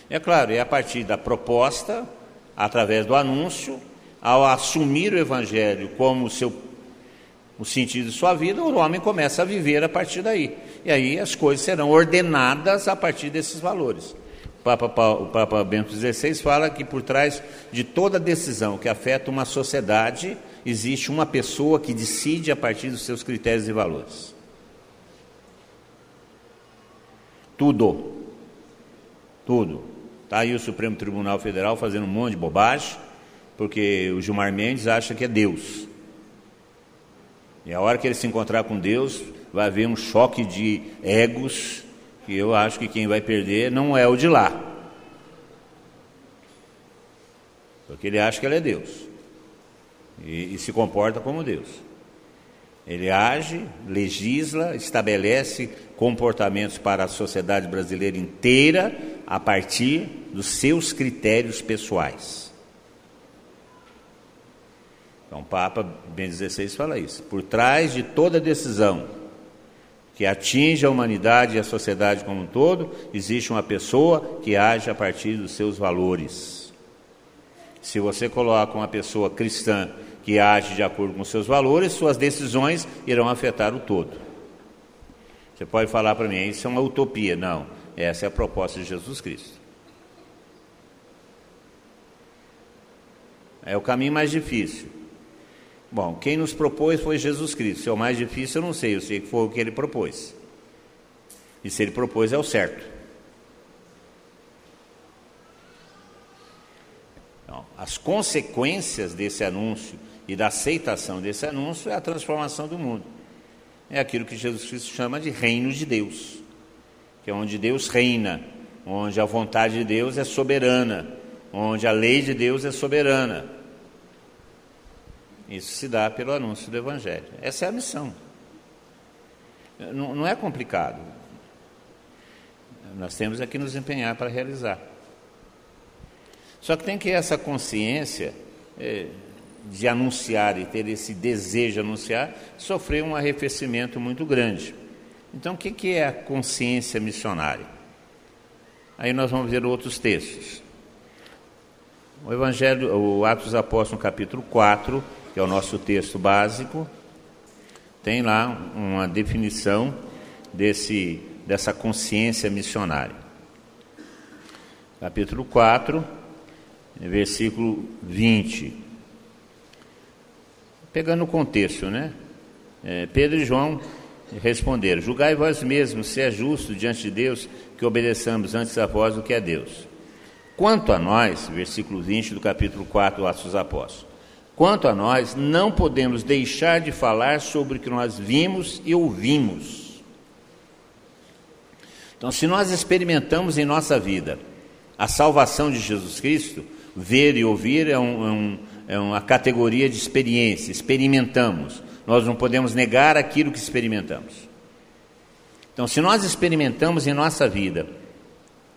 É claro, é a partir da proposta, através do anúncio, ao assumir o Evangelho como seu o sentido de sua vida, o homem começa a viver a partir daí. E aí as coisas serão ordenadas a partir desses valores. Papa, o Papa Bento XVI fala que por trás de toda decisão que afeta uma sociedade, existe uma pessoa que decide a partir dos seus critérios e valores. Tudo. Tudo. Está aí o Supremo Tribunal Federal fazendo um monte de bobagem, porque o Gilmar Mendes acha que é Deus. E a hora que ele se encontrar com Deus, vai haver um choque de egos, que eu acho que quem vai perder não é o de lá. Porque ele acha que ele é Deus. E, e se comporta como Deus. Ele age, legisla, estabelece comportamentos para a sociedade brasileira inteira a partir dos seus critérios pessoais. Então, o Papa Bento XVI fala isso. Por trás de toda decisão que atinge a humanidade e a sociedade como um todo, existe uma pessoa que age a partir dos seus valores. Se você coloca uma pessoa cristã que age de acordo com seus valores, suas decisões irão afetar o todo. Você pode falar para mim, isso é uma utopia. Não, essa é a proposta de Jesus Cristo. É o caminho mais difícil. Bom, quem nos propôs foi Jesus Cristo. Se é o mais difícil, eu não sei, eu sei que foi o que ele propôs. E se ele propôs, é o certo. Então, as consequências desse anúncio e da aceitação desse anúncio é a transformação do mundo. É aquilo que Jesus Cristo chama de reino de Deus, que é onde Deus reina, onde a vontade de Deus é soberana, onde a lei de Deus é soberana. Isso se dá pelo anúncio do Evangelho. Essa é a missão. Não, não é complicado. Nós temos que nos empenhar para realizar. Só que tem que essa consciência. É, de anunciar e ter esse desejo de anunciar, sofreu um arrefecimento muito grande. Então, o que é a consciência missionária? Aí nós vamos ver outros textos. O Evangelho, o Atos dos Apóstolos, capítulo 4, que é o nosso texto básico, tem lá uma definição desse, dessa consciência missionária. Capítulo 4, versículo 20 pegando o contexto, né? É, Pedro e João responderam: Julgai vós mesmos se é justo diante de Deus que obedeçamos antes a vós do que a Deus. Quanto a nós, versículo 20 do capítulo 4 do Atos dos Apóstolos, quanto a nós, não podemos deixar de falar sobre o que nós vimos e ouvimos. Então, se nós experimentamos em nossa vida a salvação de Jesus Cristo, ver e ouvir é um, é um é uma categoria de experiência, experimentamos. Nós não podemos negar aquilo que experimentamos. Então, se nós experimentamos em nossa vida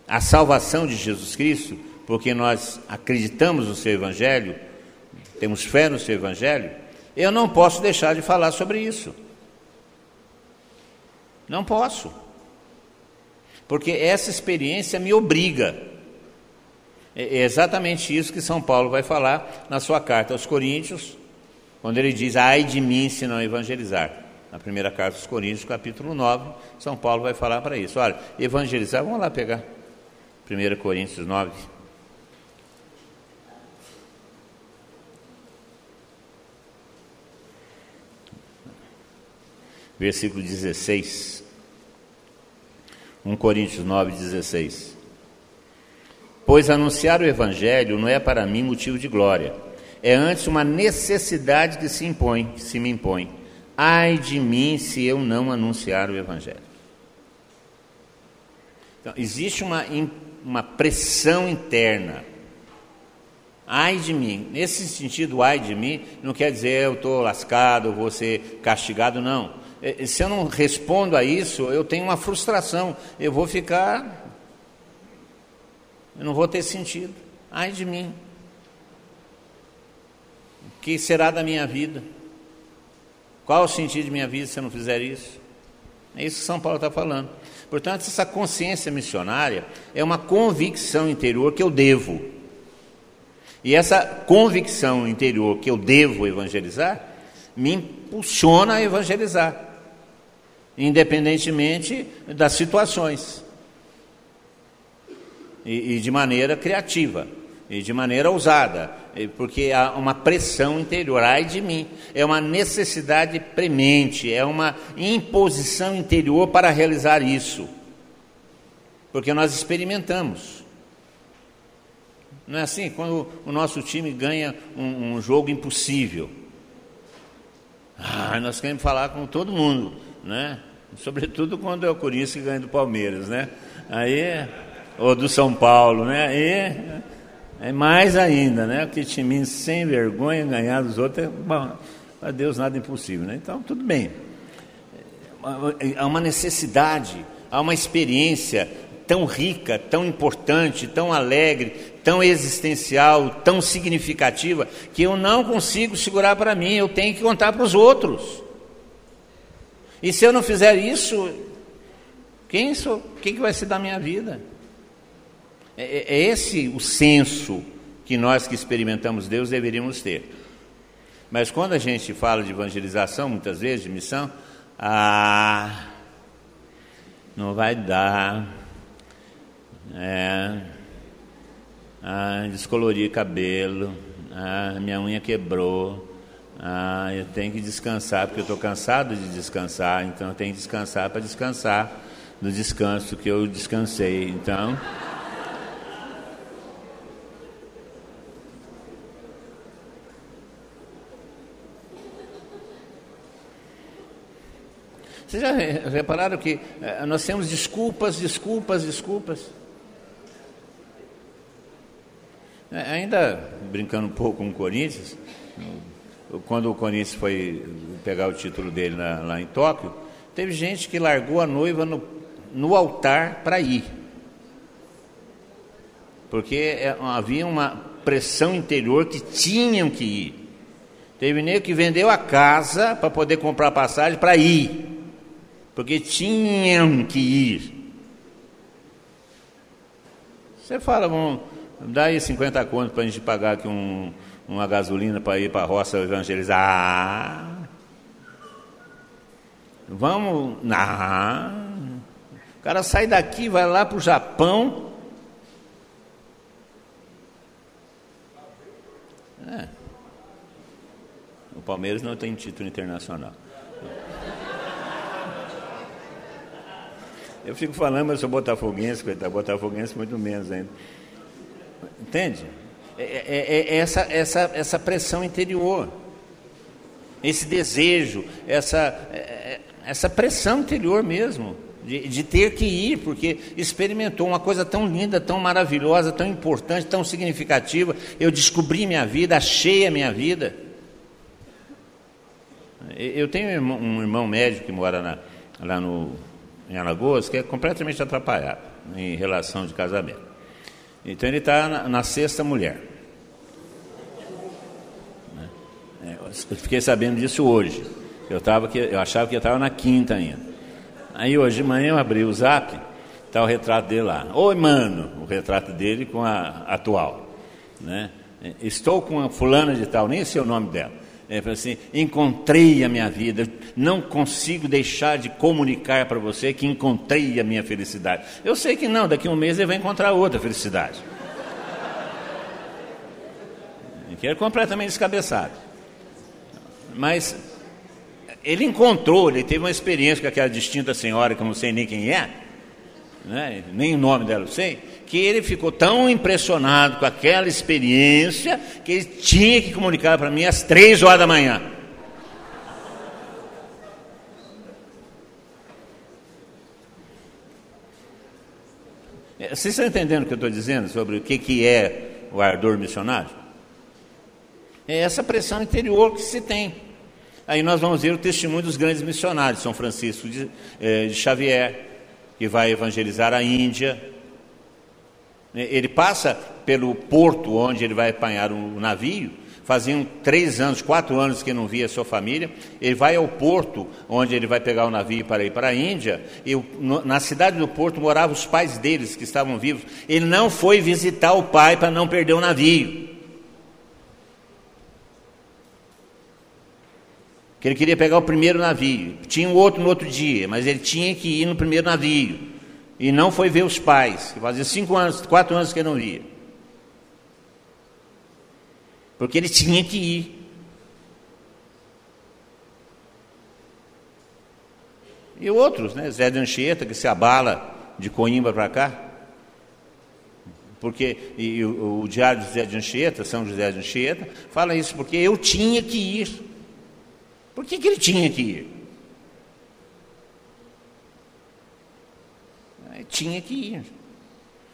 a salvação de Jesus Cristo, porque nós acreditamos no seu Evangelho, temos fé no seu Evangelho, eu não posso deixar de falar sobre isso. Não posso. Porque essa experiência me obriga é, é exatamente isso que São Paulo vai falar na sua carta aos Coríntios, quando ele diz: Ai de mim se não evangelizar. Na primeira carta aos Coríntios, capítulo 9, São Paulo vai falar para isso. Olha, evangelizar, vamos lá pegar. 1 Coríntios 9. Versículo 16. 1 Coríntios 9, 16. Pois anunciar o Evangelho não é para mim motivo de glória, é antes uma necessidade que se impõe, que se me impõe. Ai de mim se eu não anunciar o Evangelho. Então, existe uma, uma pressão interna. Ai de mim. Nesse sentido, ai de mim, não quer dizer eu estou lascado, vou ser castigado, não. É, se eu não respondo a isso, eu tenho uma frustração. Eu vou ficar eu não vou ter sentido. Ai de mim. O que será da minha vida? Qual o sentido de minha vida se eu não fizer isso? É isso que São Paulo está falando. Portanto, essa consciência missionária é uma convicção interior que eu devo. E essa convicção interior que eu devo evangelizar me impulsiona a evangelizar, independentemente das situações e, e de maneira criativa e de maneira ousada, porque há uma pressão interior, ai de mim, é uma necessidade premente, é uma imposição interior para realizar isso. porque nós experimentamos. Não é assim? Quando o nosso time ganha um, um jogo impossível, ah, nós queremos falar com todo mundo, né? Sobretudo quando é o Corinthians que ganha do Palmeiras, né? Aí, ou do São Paulo, né? Aí é mais ainda, né? Que time sem vergonha ganhar dos outros, é, bom, a Deus nada é impossível, né? Então, tudo bem. Há uma necessidade, há uma experiência tão rica, tão importante, tão alegre, tão existencial, tão significativa, que eu não consigo segurar para mim, eu tenho que contar para os outros. E se eu não fizer isso, quem sou? Quem que vai ser da minha vida? É, é, é esse o senso que nós que experimentamos Deus deveríamos ter. Mas quando a gente fala de evangelização, muitas vezes, de missão, ah, não vai dar. É, ah, descolori cabelo, ah, minha unha quebrou, ah, eu tenho que descansar, porque eu estou cansado de descansar, então eu tenho que descansar para descansar do descanso que eu descansei. Então. Vocês já repararam que eh, nós temos desculpas, desculpas, desculpas? É, ainda brincando um pouco com o Corinthians, quando o Corinthians foi pegar o título dele na, lá em Tóquio, teve gente que largou a noiva no, no altar para ir. Porque é, havia uma pressão interior que tinham que ir. Teve nego que vendeu a casa para poder comprar passagem para ir. Porque tinham que ir. Você fala, vamos, dá aí 50 contos para a gente pagar aqui um, uma gasolina para ir para a roça evangelizar. Vamos. Não. O cara sai daqui, vai lá para o Japão. É. O Palmeiras não tem título internacional. Eu fico falando, mas eu sou botafoguense, coitado, botafoguense muito menos ainda. Entende? É, é, é, é essa, essa, essa pressão interior, esse desejo, essa, é, é, essa pressão interior mesmo, de, de, ter que ir, porque experimentou uma coisa tão linda, tão maravilhosa, tão importante, tão significativa. Eu descobri minha vida, achei a minha vida. Eu tenho um irmão, médico que mora na, lá no, em Alagoas, que é completamente atrapalhado em relação de casamento. Então ele está na, na, sexta mulher. É, eu fiquei sabendo disso hoje. Eu, tava que, eu achava que eu estava na quinta ainda. Aí hoje de manhã eu abri o zap, está o retrato dele lá. Oi, mano, o retrato dele com a atual. Né? Estou com a fulana de tal, nem sei o nome dela. Falou assim: encontrei a minha vida, não consigo deixar de comunicar para você que encontrei a minha felicidade. Eu sei que não, daqui a um mês ele vai encontrar outra felicidade. Que é completamente descabeçado. Mas ele encontrou, ele teve uma experiência com aquela distinta senhora que eu não sei nem quem é, né? nem o nome dela eu sei, que ele ficou tão impressionado com aquela experiência que ele tinha que comunicar para mim às três horas da manhã. É, vocês estão entendendo o que eu estou dizendo sobre o que, que é o ardor missionário? É essa pressão interior que se tem. Aí nós vamos ver o testemunho dos grandes missionários, São Francisco de, eh, de Xavier, que vai evangelizar a Índia. Ele passa pelo porto onde ele vai apanhar o navio. Faziam três anos, quatro anos que não via sua família. Ele vai ao porto onde ele vai pegar o navio para ir para a Índia. E na cidade do porto moravam os pais deles que estavam vivos. Ele não foi visitar o pai para não perder o navio. que ele queria pegar o primeiro navio. Tinha um outro no outro dia, mas ele tinha que ir no primeiro navio. E não foi ver os pais, fazia cinco anos, quatro anos que ele não via. Porque ele tinha que ir. E outros, né? Zé de Anchieta, que se abala de Coimbra para cá? Porque e, o, o, Diário de José de Anchieta, São José de Anchieta, fala isso, porque eu tinha que ir. Por que, que ele tinha que ir? Tinha que ir.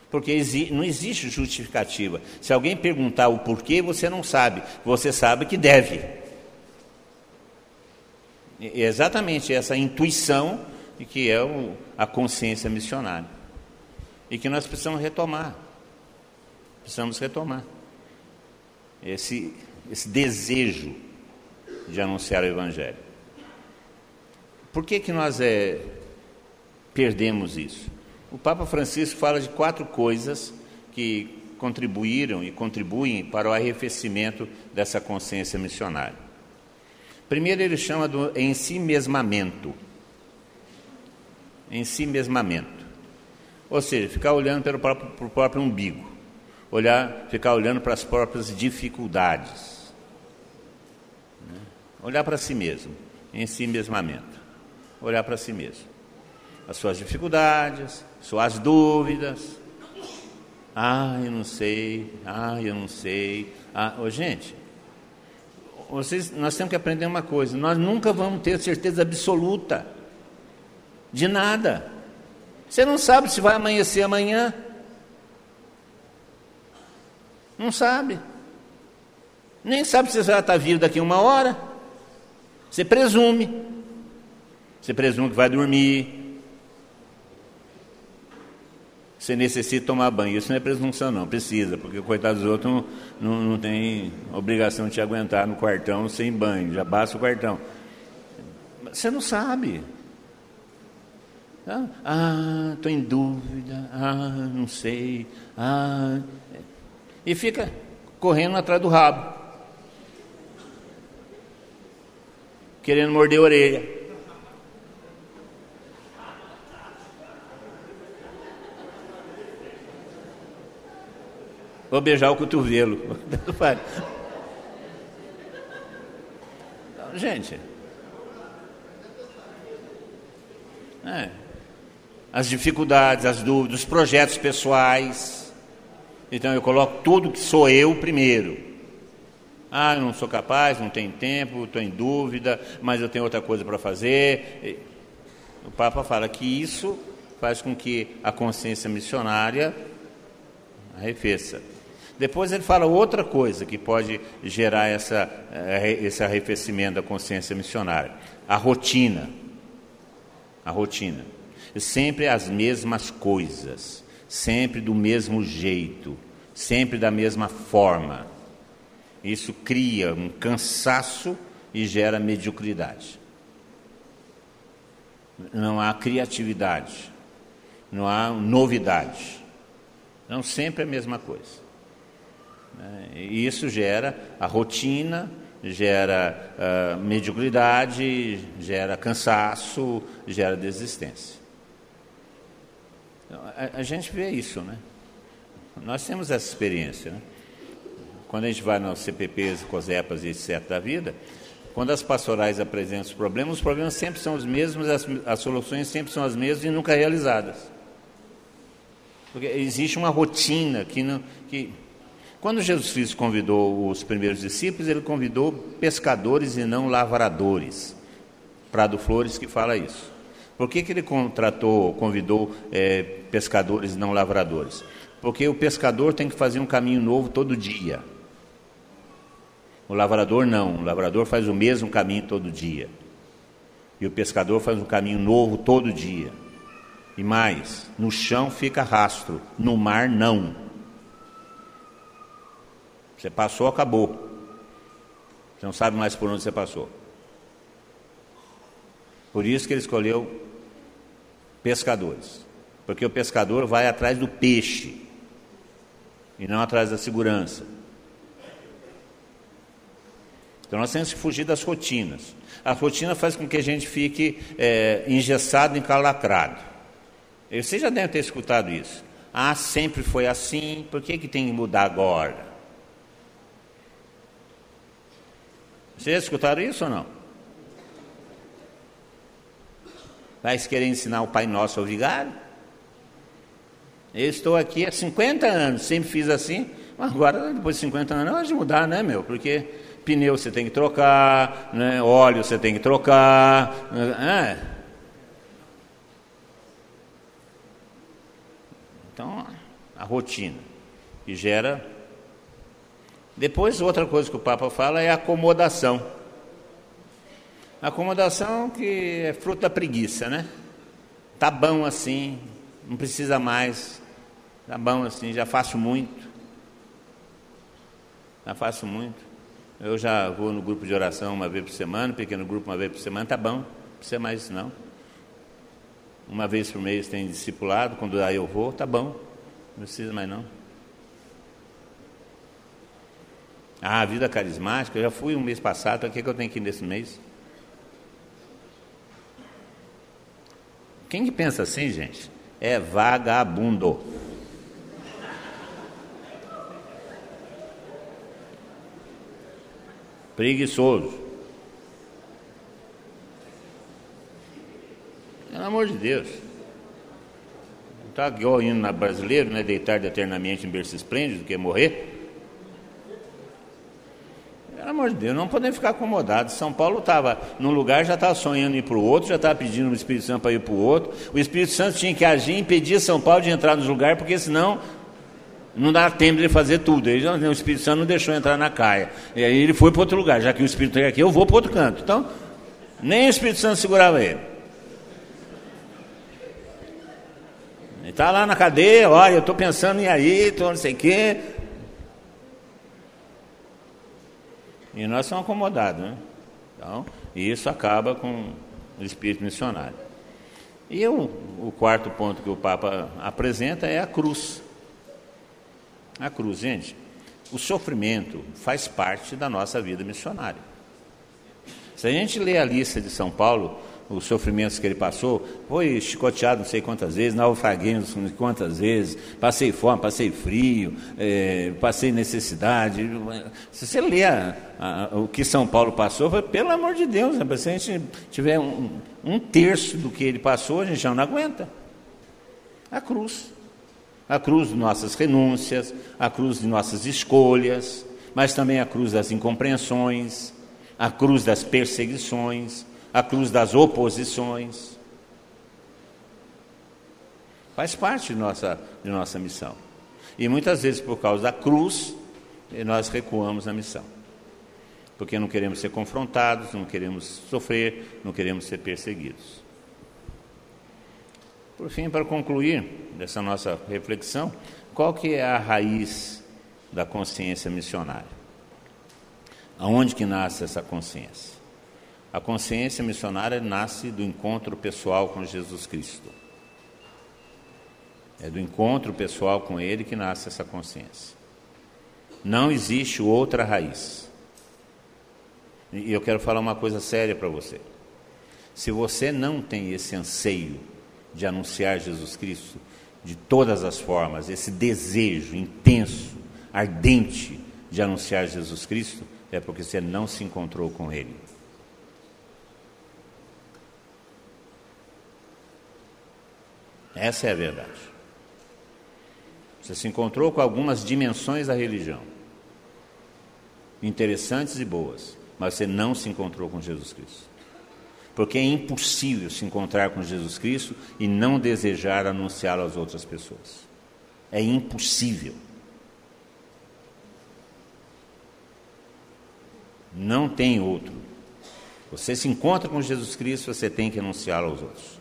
Porque não existe justificativa. Se alguém perguntar o porquê, você não sabe. Você sabe que deve. É exatamente essa intuição que é a consciência missionária. E que nós precisamos retomar. Precisamos retomar. Esse, esse desejo de anunciar o Evangelho. Por que, que nós é, perdemos isso? O Papa Francisco fala de quatro coisas que contribuíram e contribuem para o arrefecimento dessa consciência missionária. Primeiro, ele chama do em si mesmamento. Em si mesmamento. Ou seja, ficar olhando para o próprio umbigo, olhar, ficar olhando para as próprias dificuldades, né? olhar para si mesmo, em si mesmamento, olhar para si mesmo, as suas dificuldades, suas dúvidas. Ah, eu não sei. Ah, eu não sei. Ah, oh, gente, vocês, nós temos que aprender uma coisa: nós nunca vamos ter certeza absoluta de nada. Você não sabe se vai amanhecer amanhã. Não sabe. Nem sabe se você vai estar vivo daqui a uma hora. Você presume. Você presume que vai dormir, você necessita tomar banho. Isso não é presunção, não, precisa, porque coitado dos outros não, não, não tem obrigação de te aguentar no quartão sem banho, já basta o quartão. Você não sabe. Ah, estou em dúvida, ah, não sei, ah. E fica correndo atrás do rabo, querendo morder a orelha. Vou beijar o cotovelo. Gente, é, as dificuldades, as dúvidas, os projetos pessoais. Então eu coloco tudo que sou eu primeiro. Ah, eu não sou capaz, não tenho tempo, estou em dúvida, mas eu tenho outra coisa para fazer. O Papa fala que isso faz com que a consciência missionária arrefeça. Depois ele fala outra coisa que pode gerar essa, eh, esse arrefecimento da consciência missionária: a rotina. A rotina. Sempre as mesmas coisas, sempre do mesmo jeito, sempre da mesma forma. Isso cria um cansaço e gera mediocridade. Não há criatividade, não há novidade. Não sempre a mesma coisa. Né? E isso gera a rotina, gera uh, mediocridade, gera cansaço, gera desistência. Então, a, a, gente vê isso, né? Nós temos essa experiência, né? Quando a gente vai nos CPPs, COSEPAS e etc. da vida, quando as pastorais apresentam os problemas, os problemas sempre são os mesmos, as, as soluções sempre são as mesmas e nunca realizadas. Porque existe uma rotina que, não, que quando Jesus Cristo convidou os primeiros discípulos, ele convidou pescadores e não lavradores. Prado Flores que fala isso. Por que, que ele contratou, convidou é, pescadores e não lavradores? Porque o pescador tem que fazer um caminho novo todo dia. O lavrador não, o lavrador faz o mesmo caminho todo dia. E o pescador faz um caminho novo todo dia. E mais, no chão fica rastro, no mar não. Você passou, acabou. Você não sabe mais por onde você passou. Por isso que ele escolheu pescadores. Porque o pescador vai atrás do peixe e não atrás da segurança. Então nós temos que fugir das rotinas. A rotina faz com que a gente fique é, engessado, encalacrado. Você já deve ter escutado isso. Ah, sempre foi assim, por que, que tem que mudar agora? Vocês escutaram isso ou não? Vai querer ensinar o Pai Nosso ao vigário? Eu estou aqui há 50 anos, sempre fiz assim, agora depois de 50 anos, hora de mudar, né, meu? Porque pneu você tem que trocar, né? óleo você tem que trocar. Né? É. Então, a rotina que gera. Depois, outra coisa que o Papa fala é acomodação. Acomodação que é fruto da preguiça, né? Tá bom assim, não precisa mais. Tá bom assim, já faço muito. Já faço muito. Eu já vou no grupo de oração uma vez por semana, pequeno grupo uma vez por semana, tá bom, não precisa mais isso não. Uma vez por mês tem discipulado, quando aí eu vou, tá bom, não precisa mais não. Ah, vida carismática, eu já fui um mês passado, o que, é que eu tenho que ir nesse mês? Quem que pensa assim, gente? É vagabundo. Preguiçoso. Pelo amor de Deus. Está igual indo na brasileiro, né? Deitar eternamente em berço esplêndido, que é morrer. Pelo amor de Deus, não podemos ficar acomodados. São Paulo estava num lugar, já estava sonhando ir para o outro, já estava pedindo o Espírito Santo para ir para o outro. O Espírito Santo tinha que agir e impedir São Paulo de entrar nos lugares, porque senão não dá tempo de fazer tudo. Ele, o Espírito Santo não deixou entrar na caia. E aí ele foi para outro lugar. Já que o Espírito está aqui, eu vou para outro canto. Então, nem o Espírito Santo segurava ele. Ele está lá na cadeia, olha, eu estou pensando em aí, estou não sei o quê. E nós somos acomodados, né? Então, isso acaba com o espírito missionário. E o, o quarto ponto que o Papa apresenta é a cruz. A cruz, gente, o sofrimento faz parte da nossa vida missionária. Se a gente lê a lista de São Paulo, os sofrimentos que ele passou, foi chicoteado não sei quantas vezes, naufraguei não sei quantas vezes, passei fome, passei frio, é, passei necessidade. Se você lê a, a, o que São Paulo passou, foi, pelo amor de Deus, né? se a gente tiver um, um terço do que ele passou, a gente já não aguenta. A cruz. A cruz de nossas renúncias, a cruz de nossas escolhas, mas também a cruz das incompreensões, a cruz das perseguições, a cruz das oposições. Faz parte de nossa, de nossa missão. E muitas vezes, por causa da cruz, nós recuamos na missão. Porque não queremos ser confrontados, não queremos sofrer, não queremos ser perseguidos. Por fim, para concluir dessa nossa reflexão, qual que é a raiz da consciência missionária? Aonde que nasce essa consciência? A consciência missionária nasce do encontro pessoal com Jesus Cristo. É do encontro pessoal com Ele que nasce essa consciência. Não existe outra raiz. E eu quero falar uma coisa séria para você. Se você não tem esse anseio de anunciar Jesus Cristo de todas as formas, esse desejo intenso, ardente de anunciar Jesus Cristo, é porque você não se encontrou com Ele. Essa é a verdade. Você se encontrou com algumas dimensões da religião, interessantes e boas, mas você não se encontrou com Jesus Cristo. Porque é impossível se encontrar com Jesus Cristo e não desejar anunciá-lo às outras pessoas. É impossível. Não tem outro. Você se encontra com Jesus Cristo, você tem que anunciá-lo aos outros.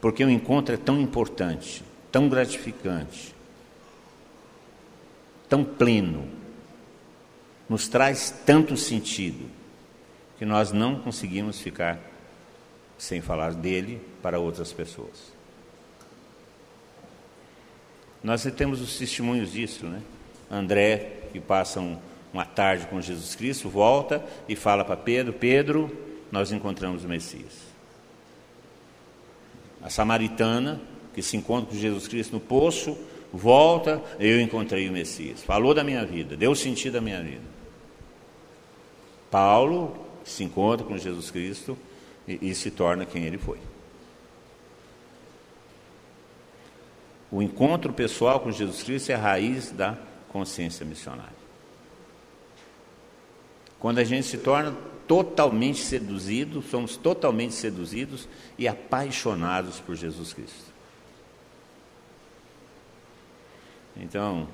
Porque o encontro é tão importante, tão gratificante, tão pleno, nos traz tanto sentido, que nós não conseguimos ficar sem falar dele para outras pessoas. Nós temos os testemunhos disso, né? André, que passa um, uma tarde com Jesus Cristo, volta e fala para Pedro: Pedro, nós encontramos o Messias a samaritana, que se encontra com Jesus Cristo no poço, volta, eu encontrei o Messias. Falou da minha vida, deu sentido à minha vida. Paulo se encontra com Jesus Cristo e, e se torna quem ele foi. O encontro pessoal com Jesus Cristo é a raiz da consciência missionária. Quando a gente se torna totalmente seduzido, somos totalmente seduzidos e apaixonados por Jesus Cristo. Então,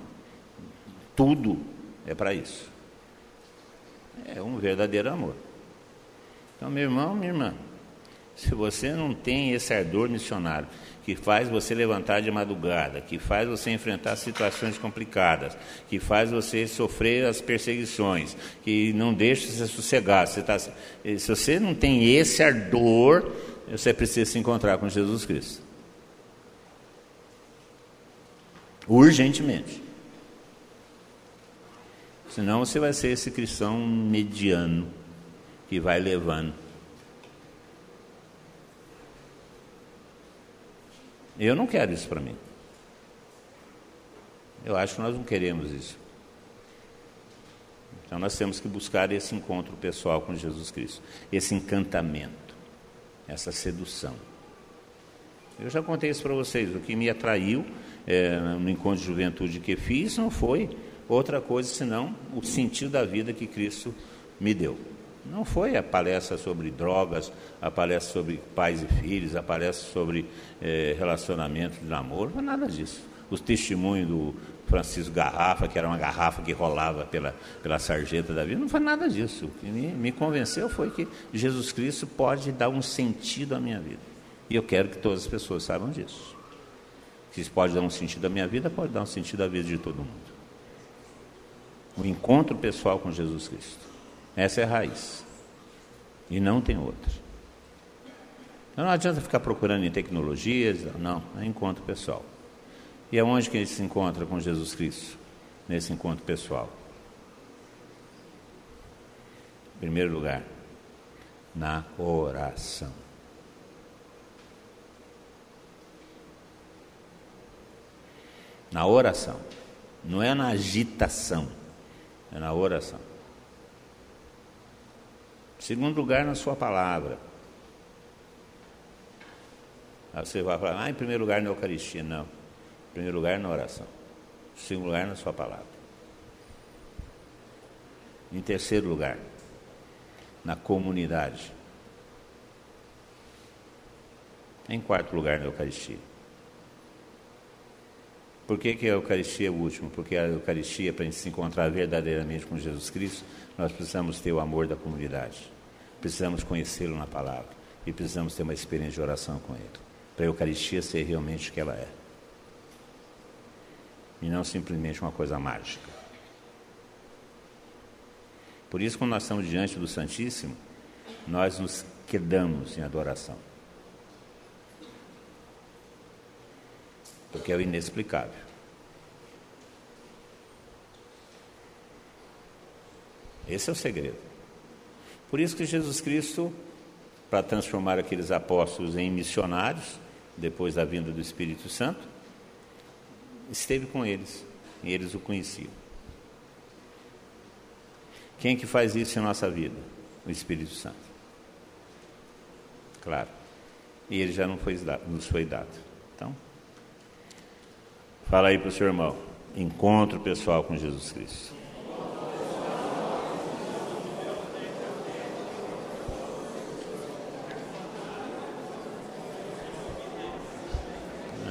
tudo é para isso. É um verdadeiro amor. Então, meu irmão, minha irmã, se você não tem esse ardor missionário, que faz você levantar de madrugada, que faz você enfrentar situações complicadas, que faz você sofrer as perseguições, que não deixa você sossegar. Você tá, se você não tem esse ardor, você precisa se encontrar com Jesus Cristo. Urgentemente. Senão você vai ser esse cristão mediano que vai levando Eu não quero isso para mim. Eu acho que nós não queremos isso. Então nós temos que buscar esse encontro pessoal com Jesus Cristo, esse encantamento, essa sedução. Eu já contei isso para vocês. O que me atraiu é, no encontro de juventude que fiz não foi outra coisa senão o sentido da vida que Cristo me deu. Não foi a palestra sobre drogas, a palestra sobre pais e filhos, a palestra sobre eh, relacionamento de namoro, nada disso. Os testemunhos do Francisco Garrafa, que era uma garrafa que rolava pela, pela sarjeta da vida, não foi nada disso. O que me, me convenceu foi que Jesus Cristo pode dar um sentido à minha vida. E eu quero que todas as pessoas saibam disso. Se pode dar um sentido à minha vida, pode dar um sentido à vida de todo mundo. O encontro pessoal com Jesus Cristo. Essa é a raiz. E não tem outra. Então não adianta ficar procurando em tecnologias, não, é encontro pessoal. E aonde que ele se encontra com Jesus Cristo? Nesse encontro pessoal. Em primeiro lugar, na oração. Na oração. Não é na agitação, é na oração. Segundo lugar, na sua palavra. Aí você vai falar, ah, em primeiro lugar na Eucaristia. Não. Em primeiro lugar na oração. Em segundo lugar na sua palavra. Em terceiro lugar, na comunidade. Em quarto lugar na Eucaristia. Por que, que a Eucaristia é o último? Porque a Eucaristia, para a gente se encontrar verdadeiramente com Jesus Cristo, nós precisamos ter o amor da comunidade. Precisamos conhecê-lo na palavra. E precisamos ter uma experiência de oração com ele. Para a Eucaristia ser realmente o que ela é. E não simplesmente uma coisa mágica. Por isso, quando nós estamos diante do Santíssimo, nós nos quedamos em adoração. Porque é o inexplicável. Esse é o segredo. Por isso que Jesus Cristo, para transformar aqueles apóstolos em missionários, depois da vinda do Espírito Santo, esteve com eles e eles o conheciam. Quem que faz isso em nossa vida? O Espírito Santo. Claro. E ele já não foi, nos foi dado. Então, fala aí para o seu irmão. Encontro pessoal com Jesus Cristo.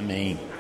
Amém.